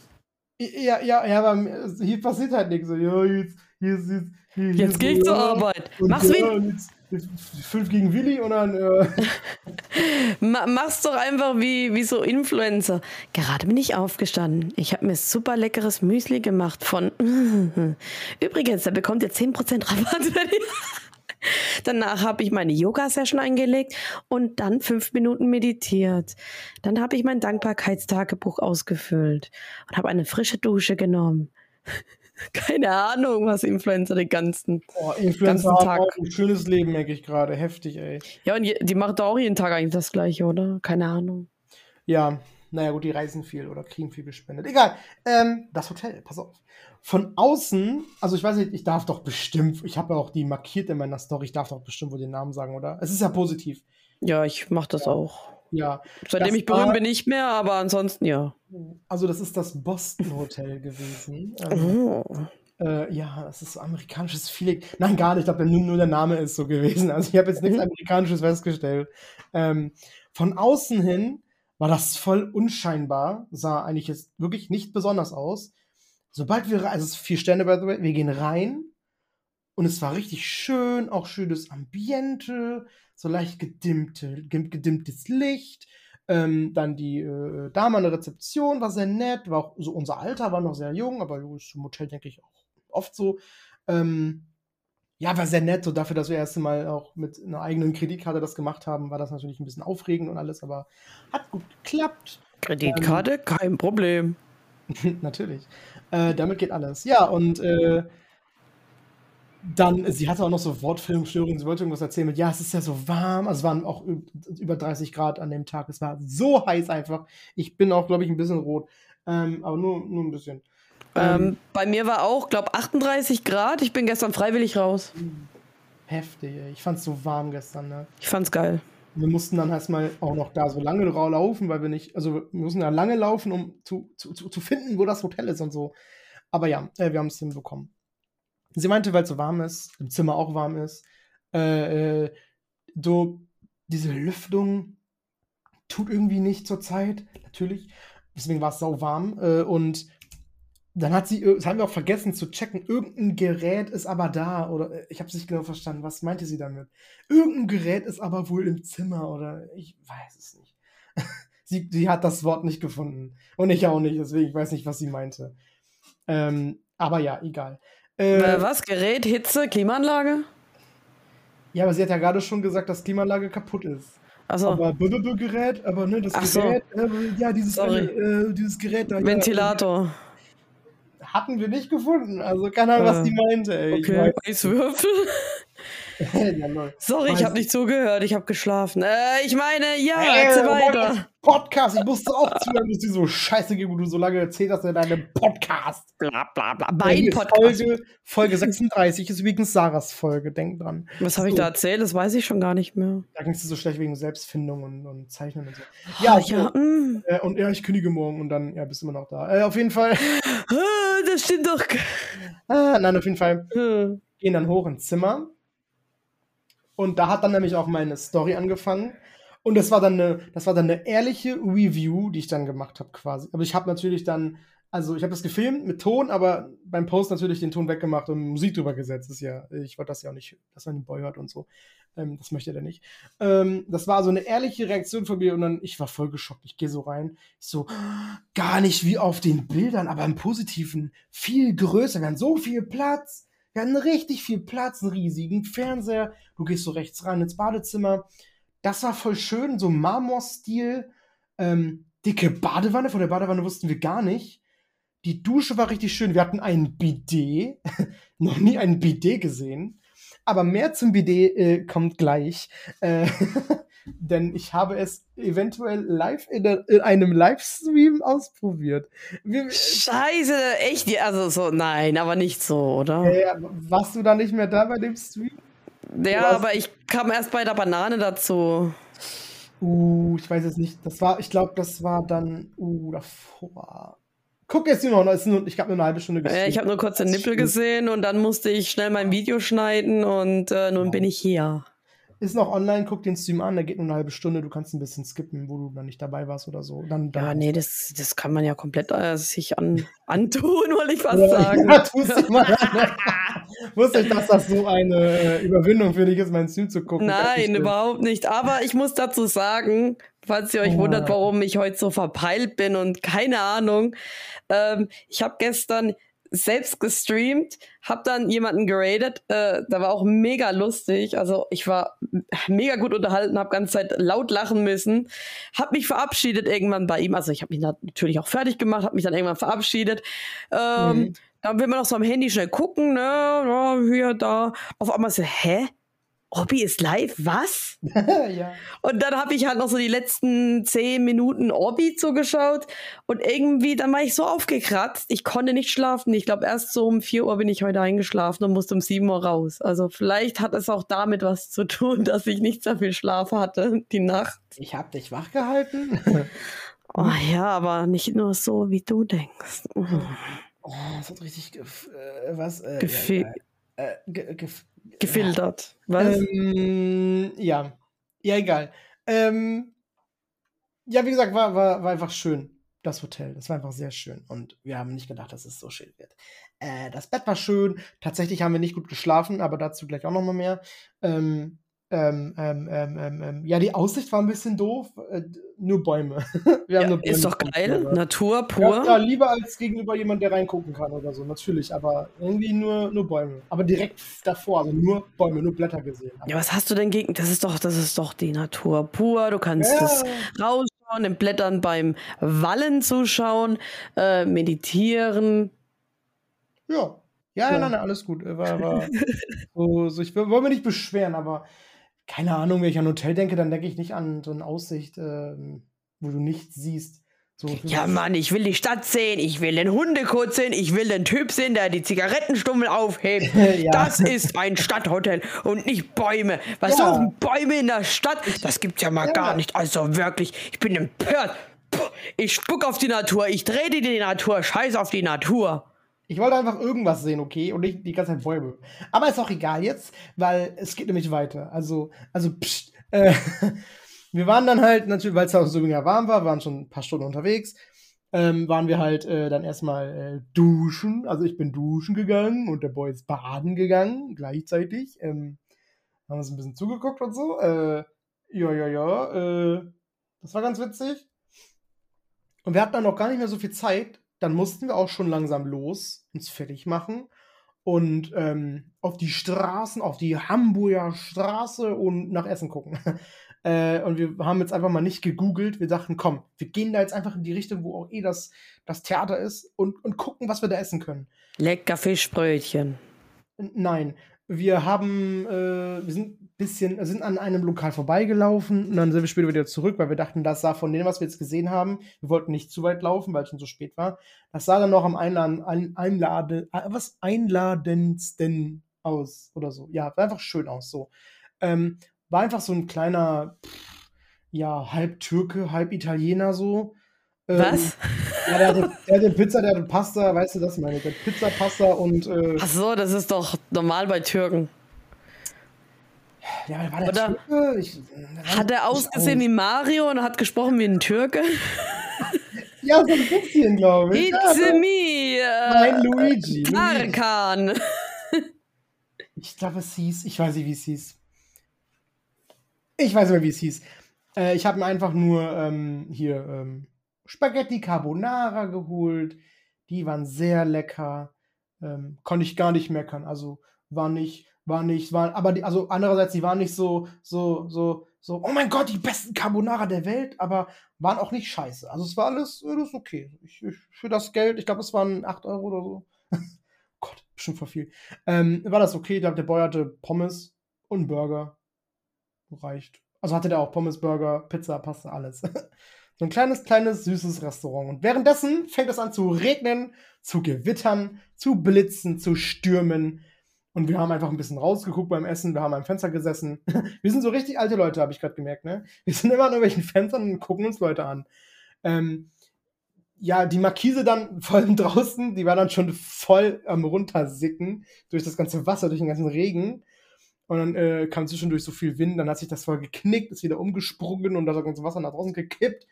Ja, ja, ja, aber hier passiert halt nichts. Ja, jetzt, hier, jetzt, hier, jetzt gehe ich zur Arbeit. Mach's ja, wie. Fünf gegen Willi und dann. Äh Mach's doch einfach wie, wie so Influencer. Gerade bin ich aufgestanden. Ich habe mir super leckeres Müsli gemacht von. Übrigens, da bekommt ihr 10% Rabatt. Danach habe ich meine Yoga-Session eingelegt und dann fünf Minuten meditiert. Dann habe ich mein Dankbarkeitstagebuch ausgefüllt und habe eine frische Dusche genommen. Keine Ahnung, was Influencer den ganzen, oh, Influencer ganzen Tag. ein schönes Leben, merke ich gerade. Heftig, ey. Ja, und die macht auch jeden Tag eigentlich das Gleiche, oder? Keine Ahnung. Ja, naja, gut, die reisen viel oder kriegen viel gespendet. Egal. Ähm, das Hotel, pass auf. Von außen, also ich weiß nicht, ich darf doch bestimmt, ich habe ja auch die markiert in meiner Story, ich darf doch bestimmt wohl den Namen sagen, oder? Es ist ja positiv. Ja, ich mache das ja. auch. Ja. Seitdem ich berühmt bin, nicht mehr, aber ansonsten ja. Also, das ist das Boston Hotel gewesen. Ähm, oh. Äh, ja, das ist so amerikanisches Feeling. Nein, gar nicht. Ich glaube, nur, nur der Name ist so gewesen. Also, ich habe jetzt nichts mhm. Amerikanisches festgestellt. Ähm, von außen hin war das voll unscheinbar, sah eigentlich jetzt wirklich nicht besonders aus. Sobald wir, also es ist vier Sterne, by the way, wir gehen rein und es war richtig schön, auch schönes Ambiente, so leicht gedimmte, gedimmtes Licht. Ähm, dann die äh, Dame an der Rezeption war sehr nett, war auch so unser Alter, war noch sehr jung, aber ist im Hotel, denke ich, auch oft so. Ähm, ja, war sehr nett, so dafür, dass wir erst Mal auch mit einer eigenen Kreditkarte das gemacht haben, war das natürlich ein bisschen aufregend und alles, aber hat gut geklappt. Kreditkarte, ähm, kein Problem. natürlich. Äh, damit geht alles. Ja, und äh, dann, sie hatte auch noch so Wortfilmstörungen, sie wollte irgendwas erzählen mit, ja, es ist ja so warm, also es waren auch über 30 Grad an dem Tag, es war so heiß einfach. Ich bin auch, glaube ich, ein bisschen rot, ähm, aber nur, nur ein bisschen. Ähm, ähm, bei mir war auch, glaube 38 Grad. Ich bin gestern freiwillig raus. Heftig. Ich fand's so warm gestern, ne? Ich fand's geil. Wir mussten dann erstmal auch noch da so lange laufen, weil wir nicht, also wir mussten da lange laufen, um zu, zu, zu finden, wo das Hotel ist und so. Aber ja, äh, wir haben es hinbekommen. Sie meinte, weil es so warm ist, im Zimmer auch warm ist, äh, äh, so diese Lüftung tut irgendwie nicht zur Zeit, natürlich. Deswegen war es sau warm. Äh, und dann hat sie, das haben wir auch vergessen zu checken, irgendein Gerät ist aber da oder äh, ich habe es nicht genau verstanden. Was meinte sie damit? Irgendein Gerät ist aber wohl im Zimmer oder ich weiß es nicht. sie, sie hat das Wort nicht gefunden und ich auch nicht, deswegen ich weiß nicht, was sie meinte. Ähm, aber ja, egal. Äh, was? Gerät, Hitze, Klimaanlage? Ja, aber sie hat ja gerade schon gesagt, dass Klimaanlage kaputt ist. Achso. Aber BBB-Gerät, aber ne, das Ach Gerät, so. äh, ja, dieses, äh, dieses Gerät da. Ventilator. Ja, hatten wir nicht gefunden. Also keine Ahnung, was die meinte. Ey. Okay, Eiswürfel. Sorry, ich habe nicht zugehört, ich habe geschlafen. Äh, ich meine, ja, hey, erzähl weiter. Podcast, ich musste auch zuhören, dass du so Scheiße geben, wo du so lange erzählt hast in deinem Podcast. Bla bla bla. Mein Podcast. Folge, Folge 36 ist übrigens Sarahs Folge, denk dran. Was habe so. ich da erzählt? Das weiß ich schon gar nicht mehr. Da ging es so schlecht wegen Selbstfindung und, und Zeichnen und so. Oh, ja, so, ja. Mm. Äh, und ja, ich kündige morgen und dann, ja, bist du immer noch da. Äh, auf jeden Fall. Ah, das stimmt doch. Ah, nein, auf jeden Fall. Hm. Gehen dann hoch ins Zimmer und da hat dann nämlich auch meine Story angefangen. Und das war dann eine, das war dann eine ehrliche Review, die ich dann gemacht habe quasi. Aber ich habe natürlich dann, also ich habe das gefilmt mit Ton, aber beim Post natürlich den Ton weggemacht und Musik drüber gesetzt. Das ist ja, ich wollte das ja auch nicht, dass man den Boy hört und so. Ähm, das möchte er nicht. Ähm, das war so eine ehrliche Reaktion von mir und dann, ich war voll geschockt. Ich gehe so rein. Ich so, gar nicht wie auf den Bildern, aber im Positiven. Viel größer. Wir haben so viel Platz wir hatten richtig viel Platz, einen riesigen Fernseher. Du gehst so rechts rein ins Badezimmer. Das war voll schön, so Marmorstil. Ähm, dicke Badewanne, von der Badewanne wussten wir gar nicht. Die Dusche war richtig schön. Wir hatten ein Bidet. Noch nie ein Bidet gesehen. Aber mehr zum Bidet äh, kommt gleich. Äh, denn ich habe es eventuell live in, der, in einem Livestream ausprobiert. Wie, Scheiße, echt? Also so, nein, aber nicht so, oder? Äh, warst du da nicht mehr da bei dem Stream? Ja, aber ich kam erst bei der Banane dazu. Uh, ich weiß es nicht. Das war, ich glaube, das war dann, uh, davor. Guck jetzt nur noch, ist nur, ich habe nur eine halbe Stunde gesehen. Äh, ich habe nur kurz den Nippel gesehen und dann musste ich schnell mein Video schneiden und äh, nun ja. bin ich hier. Ist noch online, guck den Stream an, der geht nur eine halbe Stunde, du kannst ein bisschen skippen, wo du dann nicht dabei warst oder so. Dann, dann ja, nee, das, das kann man ja komplett äh, sich an, antun, wollte ich fast ja, sagen. Ja, tust du mal. Wusste ich, dass das so eine äh, Überwindung für dich ist, meinen Stream zu gucken. Nein, überhaupt nicht. Aber ich muss dazu sagen, falls ihr euch ja. wundert, warum ich heute so verpeilt bin und keine Ahnung. Ähm, ich habe gestern selbst gestreamt, hab dann jemanden geradet. Äh, da war auch mega lustig. Also ich war mega gut unterhalten, hab ganze Zeit laut lachen müssen. Hab mich verabschiedet irgendwann bei ihm. Also ich habe mich natürlich auch fertig gemacht, hab mich dann irgendwann verabschiedet. Ähm, mhm. Dann will man noch so am Handy schnell gucken, ne? Ja, hier, da. Auf einmal so, hä? Hobby ist live, was? ja. Und dann habe ich halt noch so die letzten zehn Minuten Orbi zugeschaut und irgendwie, dann war ich so aufgekratzt, ich konnte nicht schlafen. Ich glaube, erst so um vier Uhr bin ich heute eingeschlafen und musste um sieben Uhr raus. Also vielleicht hat es auch damit was zu tun, dass ich nicht so viel Schlaf hatte die Nacht. Ich habe dich wach gehalten. oh ja, aber nicht nur so, wie du denkst. Oh, das hat richtig äh, was? Äh, Gefühl. Ja, äh, ge gef gefiltert. Was? Ähm, ja. Ja, egal. Ähm, ja, wie gesagt, war, war, war einfach schön, das Hotel. Das war einfach sehr schön. Und wir haben nicht gedacht, dass es so schön wird. Äh, das Bett war schön. Tatsächlich haben wir nicht gut geschlafen, aber dazu gleich auch noch mal mehr. Ähm, ähm, ähm, ähm, ähm, ähm, ja, die Aussicht war ein bisschen doof. Äh, nur Bäume. Wir haben ja, nur Bäume ist doch geil. Natur pur. Ja, ja, lieber als gegenüber jemand, der reingucken kann oder so, natürlich. Aber irgendwie nur, nur Bäume. Aber direkt davor, also nur Bäume, nur Blätter gesehen. Ja, was hast du denn gegen. Das ist doch, das ist doch die Natur pur. Du kannst ja. das rausschauen, den Blättern beim Wallen zuschauen, äh, meditieren. Ja. Ja, ja, nein, nein, alles gut. War, war so, so, ich wollte mich nicht beschweren, aber keine Ahnung, wenn ich an Hotel denke, dann denke ich nicht an so eine Aussicht, äh, wo du nichts siehst. So, ja, Mann, ich will die Stadt sehen, ich will den Hundekot sehen, ich will den Typ sehen, der die Zigarettenstummel aufhebt. ja. Das ist ein Stadthotel und nicht Bäume. Was ja. suchen Bäume in der Stadt? Das gibt's ja mal ja. gar nicht. Also wirklich, ich bin empört. Ich spuck auf die Natur, ich drehe die Natur, scheiß auf die Natur. Ich wollte einfach irgendwas sehen, okay? Und nicht die ganze Zeit Bäume. Aber ist auch egal jetzt, weil es geht nämlich weiter. Also, also, pst, äh, wir waren dann halt, natürlich, weil es auch so warm war, waren schon ein paar Stunden unterwegs, ähm, waren wir halt äh, dann erstmal äh, duschen. Also ich bin duschen gegangen und der Boy ist baden gegangen, gleichzeitig. Ähm, haben uns ein bisschen zugeguckt und so. Äh, ja, ja, ja. Äh, das war ganz witzig. Und wir hatten dann noch gar nicht mehr so viel Zeit, dann mussten wir auch schon langsam los, uns fertig machen und ähm, auf die Straßen, auf die Hamburger Straße und nach Essen gucken. äh, und wir haben jetzt einfach mal nicht gegoogelt. Wir dachten, komm, wir gehen da jetzt einfach in die Richtung, wo auch eh das, das Theater ist und, und gucken, was wir da essen können. Lecker Fischbrötchen. Nein, wir haben, äh, wir sind ein bisschen, sind an einem Lokal vorbeigelaufen und dann sind wir später wieder zurück, weil wir dachten, das sah von dem, was wir jetzt gesehen haben, wir wollten nicht zu weit laufen, weil es schon so spät war. Das sah dann noch am Einladen, ein, Einlade, äh, was einladendsten aus oder so. Ja, einfach schön aus so. Ähm, war einfach so ein kleiner, ja, halb Türke, halb Italiener so. Ähm, was? Ja, der hatte, der hatte Pizza, der hatte Pasta, weißt du das meine? Der Pizza, Pasta und. Äh, Ach so, das ist doch normal bei Türken. Ja, war der Oder Türke? Ich, hat er ausgesehen wie Mario und hat gesprochen wie ein Türke? ja, so ein bisschen, glaube ich. It's ja, me! Uh, mein Luigi. Tarkan. ich glaube, es hieß, ich weiß nicht, wie es hieß. Ich weiß nicht mehr, wie es hieß. Äh, ich habe mir einfach nur ähm, hier ähm, Spaghetti Carbonara geholt. Die waren sehr lecker. Ähm, konnte ich gar nicht meckern. Also war nicht, war nicht, war, aber die, also andererseits, die waren nicht so, so, so, so, oh mein Gott, die besten Carbonara der Welt, aber waren auch nicht scheiße. Also es war alles, alles okay. Ich, ich, für das Geld, ich glaube, es waren 8 Euro oder so. Gott, bestimmt voll viel. Ähm, war das okay? Ich glaube, der Boy hatte Pommes und Burger. Reicht. Also hatte der auch Pommes, Burger, Pizza, Pasta, alles. So ein kleines, kleines, süßes Restaurant. Und währenddessen fängt es an zu regnen, zu gewittern, zu blitzen, zu stürmen. Und wir haben einfach ein bisschen rausgeguckt beim Essen, wir haben am Fenster gesessen. Wir sind so richtig alte Leute, habe ich gerade gemerkt, ne? Wir sind immer an irgendwelchen Fenstern und gucken uns Leute an. Ähm, ja, die Markise dann voll draußen, die war dann schon voll am runtersicken durch das ganze Wasser, durch den ganzen Regen. Und dann äh, kam zwischendurch so viel Wind, dann hat sich das voll geknickt, ist wieder umgesprungen und das ganze Wasser nach draußen gekippt.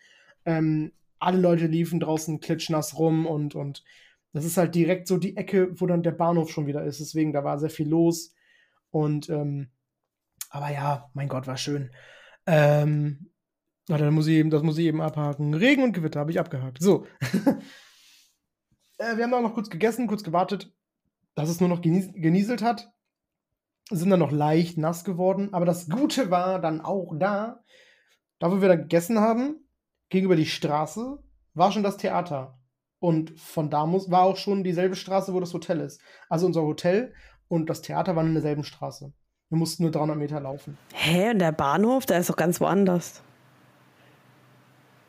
Ähm, alle Leute liefen draußen klitschnass rum und, und das ist halt direkt so die Ecke, wo dann der Bahnhof schon wieder ist. Deswegen, da war sehr viel los. Und, ähm, aber ja, mein Gott, war schön. Ähm, das muss ich eben, das muss ich eben abhaken. Regen und Gewitter habe ich abgehakt. So. Äh, wir haben dann noch kurz gegessen, kurz gewartet, dass es nur noch genieselt hat. Sind dann noch leicht nass geworden. Aber das Gute war dann auch da, da wo wir dann gegessen haben, gegenüber die Straße, war schon das Theater. Und von da muss, war auch schon dieselbe Straße, wo das Hotel ist. Also unser Hotel und das Theater waren in derselben Straße. Wir mussten nur 300 Meter laufen. Hä, und der Bahnhof, der ist doch ganz woanders.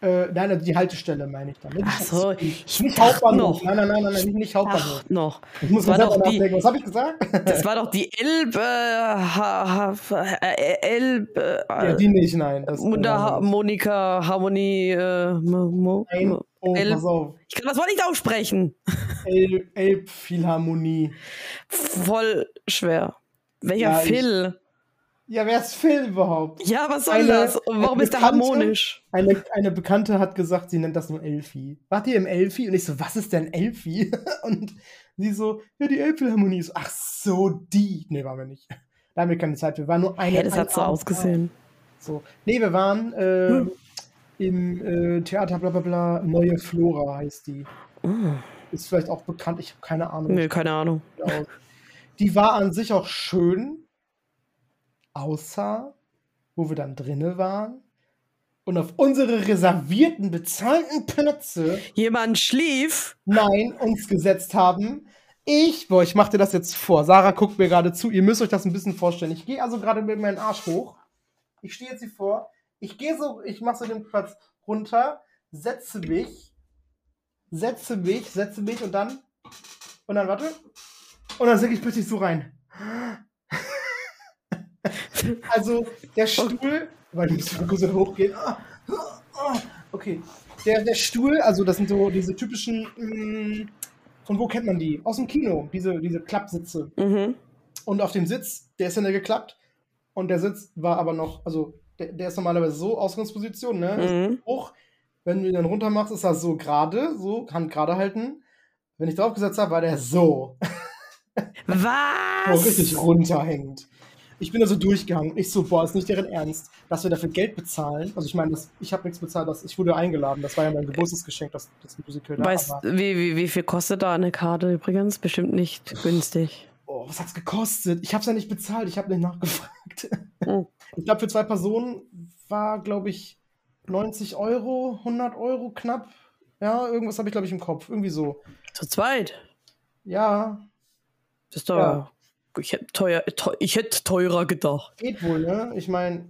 Äh, nein, also die Haltestelle meine ich damit. Ach so, ich ich nicht Hauptbahnhof. noch. Nein, nein, nein, nein, nicht Hauptbahnhof. Ach, noch. Ich muss war selber doch die- nachdenken. Was habe ich gesagt? Das war doch die Elbe, äh, Elbe, ja, äh, die nicht, nein. Das Mundharmonika, Harmonie, äh, mo, Nein. Oh, El- pass auf. Ich kann das Wort nicht aussprechen. El Elbphilharmonie. Voll schwer. Welcher Ja, Phil? Ja, wer ist Phil überhaupt? Ja, was soll Eine- das? Warum ist der harmonisch? Eine, eine Bekannte hat gesagt, sie nennt das nur Elfi. Wart ihr im Elfi? Und ich so, was ist denn Elfi? Und sie so, ja, die Elbphilharmonie. Ich So, ach so, die. Nee, waren wir nicht. Da haben wir keine Zeit. Wir waren nur eine. Hey, das hat so ausgesehen. So. Nee, wir waren äh, Hm. im äh, Theater bla bla bla. Neue Flora heißt die. Oh, Ist vielleicht auch bekannt. Ich habe keine Ahnung. nee, keine Ahnung. Die war an sich auch schön, außer wo wir dann drinne waren und auf unsere reservierten, bezahlten Plätze, Jemand schlief. nein, uns gesetzt haben. Ich, boah, ich mach dir das jetzt vor. Sarah guckt mir gerade zu. Ihr müsst euch das ein bisschen vorstellen. Ich gehe also gerade mit meinem Arsch hoch. Ich stehe jetzt hier vor. Ich gehe so, ich mache so den Platz runter, setze mich, setze mich, setze mich und dann, und dann, warte, und dann sinke ich plötzlich so rein. Also, der Stuhl, weil mal kurz hochgehen. Ah, ah, Okay. Der, der Stuhl, also das sind so diese typischen, mh, von wo kennt man die? Aus dem Kino, diese, diese Klappsitze. Mhm. Und auf dem Sitz, der ist dann ja geklappt. Und der Sitz war aber noch, also der, der ist normalerweise so, Ausgangsposition, ne? Mhm. Hoch. Wenn du ihn dann runter machst, ist er so gerade, so, Hand gerade halten. Wenn ich draufgesetzt habe, war der so, Was? richtig runterhängend. Ich bin da so durchgegangen. Ich so, boah, ist nicht deren Ernst, dass wir dafür Geld bezahlen. Also ich meine, das- ich habe nichts bezahlt, das, ich wurde eingeladen. Das war ja mein Geburtstagsgeschenk, das, das Musical da. Weißt aber, wie, wie, wie viel kostet da eine Karte übrigens? Bestimmt nicht günstig. oh, was hat's gekostet? Ich habe es ja nicht bezahlt, ich habe nicht nachgefragt. Oh. Ich glaube, für zwei Personen war, glaube ich, 90 Euro, 100 Euro knapp. Ja, irgendwas habe ich, glaube ich, im Kopf. Irgendwie so. Zu zweit. Ja, Das ist doch. Ja. Ich hätte teuer, teu, ich hätte teurer gedacht. geht wohl, ne? Ich meine,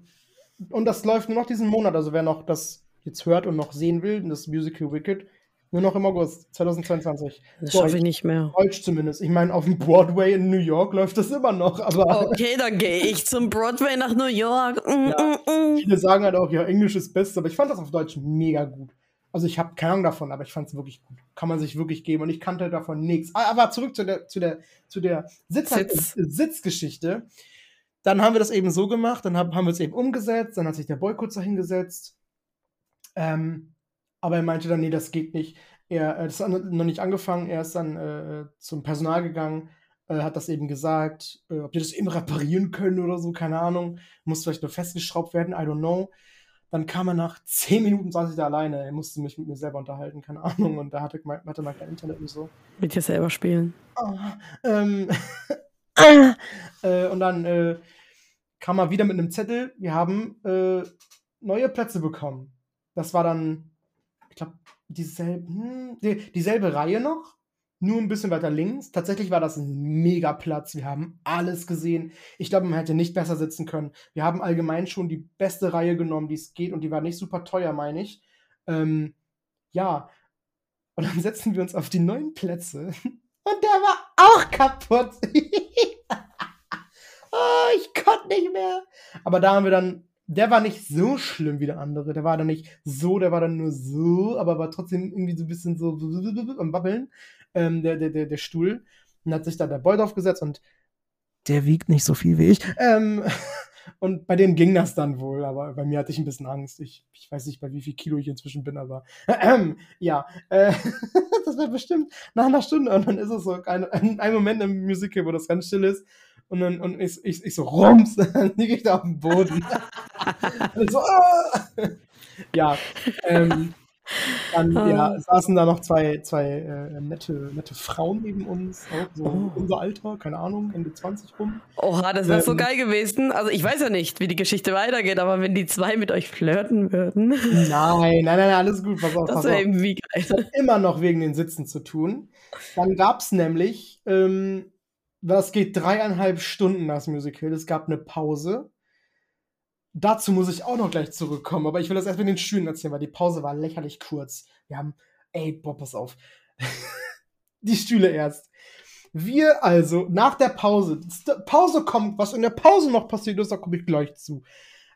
und das läuft nur noch diesen Monat. Also wer noch das jetzt hört und noch sehen will, das Musical Wicked, nur noch im August 2022. Das schaffe ich nicht mehr. Deutsch zumindest. Ich meine, auf dem Broadway in New York läuft das immer noch, aber Okay, dann gehe ich zum Broadway nach New York. Mm, Ja. mm, mm. viele sagen halt auch, ja, Englisch ist best, aber ich fand das auf Deutsch mega gut. Also ich habe keine Ahnung davon, aber ich fand es wirklich gut. Kann man sich wirklich geben und ich kannte davon nichts. Ah, Aber zurück zu der, zu der, zu der Sitz Sitz. Sitzgeschichte. Dann haben wir das eben so gemacht, dann haben, haben wir es eben umgesetzt, dann hat sich der Boy kurz dahin gesetzt. Ähm, aber er meinte dann, nee, das geht nicht. Er, äh, das hat noch nicht angefangen, er ist dann äh, zum Personal gegangen, äh, hat das eben gesagt, äh, ob die das eben reparieren können oder so, keine Ahnung. Muss vielleicht nur festgeschraubt werden, I don't know. Dann kam er nach zehn Minuten, saß ich da alleine. Er musste mich mit mir selber unterhalten, keine Ahnung. Und da hatte, hatte man kein Internet und so. Mit dir selber spielen. Ah, ähm, äh, und dann äh, kam er wieder mit einem Zettel. Wir haben äh, neue Plätze bekommen. Das war dann, ich glaube, dieselbe, hm, die, dieselbe Reihe noch, nur ein bisschen weiter links. Tatsächlich war das ein Mega-Platz. Wir haben alles gesehen. Ich glaube, man hätte nicht besser sitzen können. Wir haben allgemein schon die beste Reihe genommen, die es geht, und die war nicht super teuer, meine ich. Ähm, ja. Und dann setzen wir uns auf die neuen Plätze. Und der war auch kaputt. oh, ich konnte nicht mehr. Aber da haben wir dann, der war nicht so schlimm wie der andere. Der war dann nicht so, der war dann nur so, aber war trotzdem irgendwie so ein bisschen so am Babbeln, ähm, der, der, der, der Stuhl. Und hat sich da der Boy drauf gesetzt und der wiegt nicht so viel wie ich. Ähm, und bei denen ging das dann wohl, aber bei mir hatte ich ein bisschen Angst. Ich, ich weiß nicht, bei wie viel Kilo ich inzwischen bin, aber ähm, ja, äh, das wird bestimmt nach einer Stunde und dann ist es so ein, ein, Moment im Musical, wo das ganz still ist und dann und ich, ich, ich so rums, dann liege ich da auf dem Boden. so, ah! Ja, ähm, Dann ja, saßen da noch zwei, zwei äh, nette, nette Frauen neben uns, auch so Oh. unser Alter, keine Ahnung, Ende 20 rum. Oha, das wäre so Ähm. geil gewesen. Also ich weiß ja nicht, wie die Geschichte weitergeht, aber wenn die zwei mit euch flirten würden, Nein, nein, nein, alles gut, pass auf, das pass auf. eben wie geil. Immer noch wegen den Sitzen zu tun. Dann gab es nämlich, ähm, das geht dreieinhalb Stunden, das Musical. Es gab eine Pause. Dazu muss ich auch noch gleich zurückkommen, aber ich will das erst mit den Stühlen erzählen, weil die Pause war lächerlich kurz. Wir haben, ey, boah, pass auf. die Stühle erst. Wir also nach der Pause, Pause kommt, was in der Pause noch passiert ist, da komme ich gleich zu.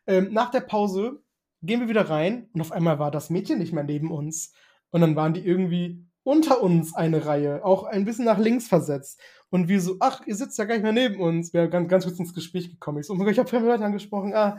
Ähm, nach der Pause gehen wir wieder rein und auf einmal war das Mädchen nicht mehr neben uns. Und dann waren die irgendwie unter uns eine Reihe, auch ein bisschen nach links versetzt. Und wir so, ach, ihr sitzt ja gar nicht mehr neben uns. Wir sind ganz, ganz kurz ins Gespräch gekommen. Ich so, oh mein Gott, ich habe fremde Leute angesprochen. Ah.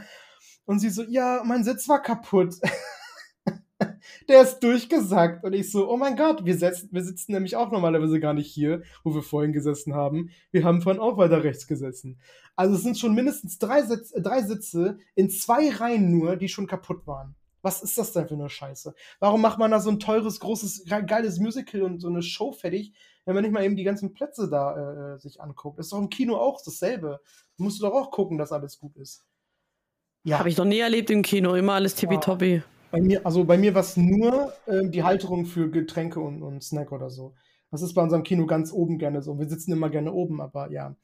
Und sie so, ja, mein Sitz war kaputt. Der ist durchgesackt. Und ich so, oh mein Gott, wir, setzen, wir sitzen nämlich auch normalerweise gar nicht hier, wo wir vorhin gesessen haben. Wir haben vorhin auch weiter rechts gesessen. Also es sind schon mindestens drei, Sitz, äh, drei Sitze in zwei Reihen nur, die schon kaputt waren. Was ist das denn für eine Scheiße? Warum macht man da so ein teures, großes, ge- geiles Musical und so eine Show fertig, wenn man nicht mal eben die ganzen Plätze da äh, sich anguckt? Das ist doch im Kino auch dasselbe. Du musst doch auch gucken, dass alles gut ist. Ja, Habe ich noch nie erlebt im Kino, immer alles tippitoppi. bei mir, also bei mir war es nur ähm, die Halterung für Getränke und, und Snack oder so. Das ist bei unserem Kino ganz oben gerne so. Wir sitzen immer gerne oben, aber ja.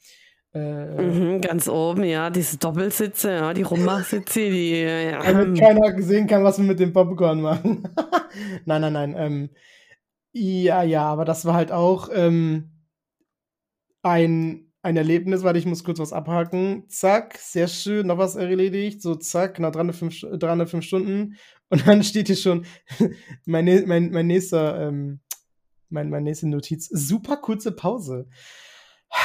Äh, Mhm, ganz oben, ja, diese Doppelsitze, ja, die Rummachsitze, die. Ja, damit keiner sehen kann, was wir mit dem Popcorn machen. nein, nein, nein. Ähm, ja, ja, aber das war halt auch ähm, ein, ein Erlebnis, weil ich muss kurz was abhaken. Zack, sehr schön, noch was erledigt. So, zack, nach 305, Stu- 305 Stunden. Und dann steht hier schon mein, mein, mein nächster, ähm, mein, meine nächste Notiz. Super kurze Pause.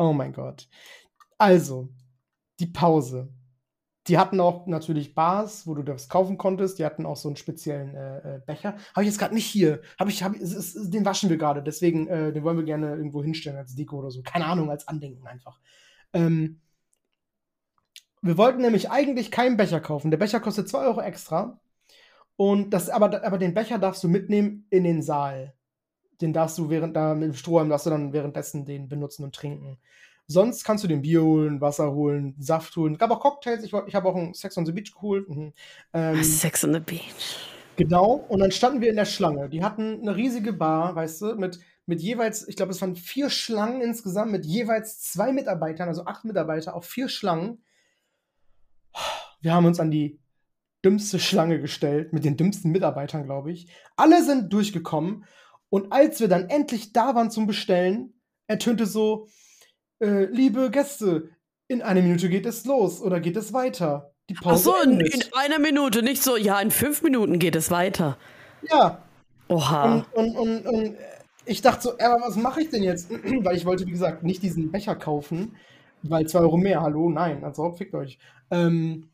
Oh mein Gott. Also, die Pause. Die hatten auch natürlich Bars, wo du das kaufen konntest. Die hatten auch so einen speziellen äh, äh, Becher. Habe ich jetzt gerade nicht hier. Hab ich, hab, es ist, den waschen wir gerade. Deswegen, äh, den wollen wir gerne irgendwo hinstellen als Deko oder so. Keine Ahnung, als Andenken einfach. Ähm, wir wollten nämlich eigentlich keinen Becher kaufen. Der Becher kostet 2 Euro extra. Und das, aber, aber den Becher darfst du mitnehmen in den Saal. Den darfst du während da mit dem Strohhalm darfst du dann währenddessen den benutzen und trinken. Sonst kannst du den Bier holen, Wasser holen, Saft holen. Es gab auch Cocktails. Ich, ich habe auch einen Sex on the Beach geholt. Mhm. Ähm, Sex on the Beach. Genau, und dann standen wir in der Schlange. Die hatten eine riesige Bar, weißt du, mit, mit jeweils, ich glaube, es waren vier Schlangen insgesamt, mit jeweils zwei Mitarbeitern, also acht Mitarbeiter auf vier Schlangen. Wir haben uns an die dümmste Schlange gestellt, mit den dümmsten Mitarbeitern, glaube ich. Alle sind durchgekommen. Und als wir dann endlich da waren zum Bestellen, ertönte so, äh, liebe Gäste, in einer Minute geht es los oder geht es weiter. Die Ach Pause so, in, in einer Minute, nicht so, ja, in fünf Minuten geht es weiter. ja, Oha. Und, und, und, und ich dachte so, aber was mache ich denn jetzt? weil ich wollte, wie gesagt, nicht diesen Becher kaufen, weil 2 Euro mehr, hallo, nein, also fickt euch. Ähm,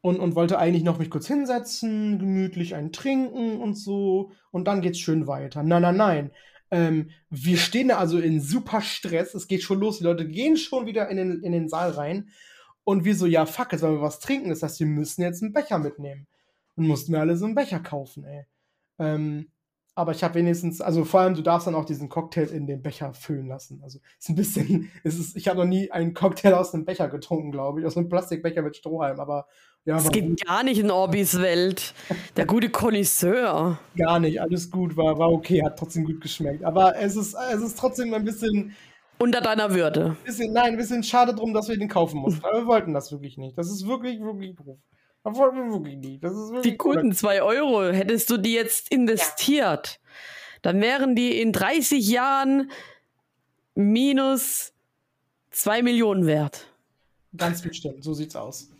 und, und wollte eigentlich noch mich kurz hinsetzen, gemütlich einen trinken und so. Und dann geht's schön weiter. Nein, nein, nein. Ähm, wir stehen da also in super Stress. Es geht schon los. Die Leute gehen schon wieder in den, in den Saal rein. Und wir so, ja, fuck, jetzt sollen wir was trinken. Das heißt, wir müssen jetzt einen Becher mitnehmen. Und mussten wir alle so einen Becher kaufen, ey. Ähm, aber ich habe wenigstens, also vor allem, du darfst dann auch diesen Cocktail in den Becher füllen lassen. Also ist ein bisschen, es ich habe noch nie einen Cocktail aus einem Becher getrunken, glaube ich, aus einem Plastikbecher mit Strohhalm. Aber ja, Das geht gut, gar nicht in Orbis Welt. Der gute Connoisseur. gar nicht, alles gut, war, war okay, hat trotzdem gut geschmeckt. Aber es ist, es ist trotzdem ein bisschen, Unter deiner Würde. bisschen, nein, ein bisschen schade drum, dass wir den kaufen mussten. Aber wir wollten das wirklich nicht. Das ist wirklich, wirklich doof. Das wollten wir wirklich nicht. Das ist wirklich Die guten zwei Euro, hättest du die jetzt investiert, dann wären die in 30 Jahren minus zwei Millionen wert. Ganz bestimmt, so sieht's aus.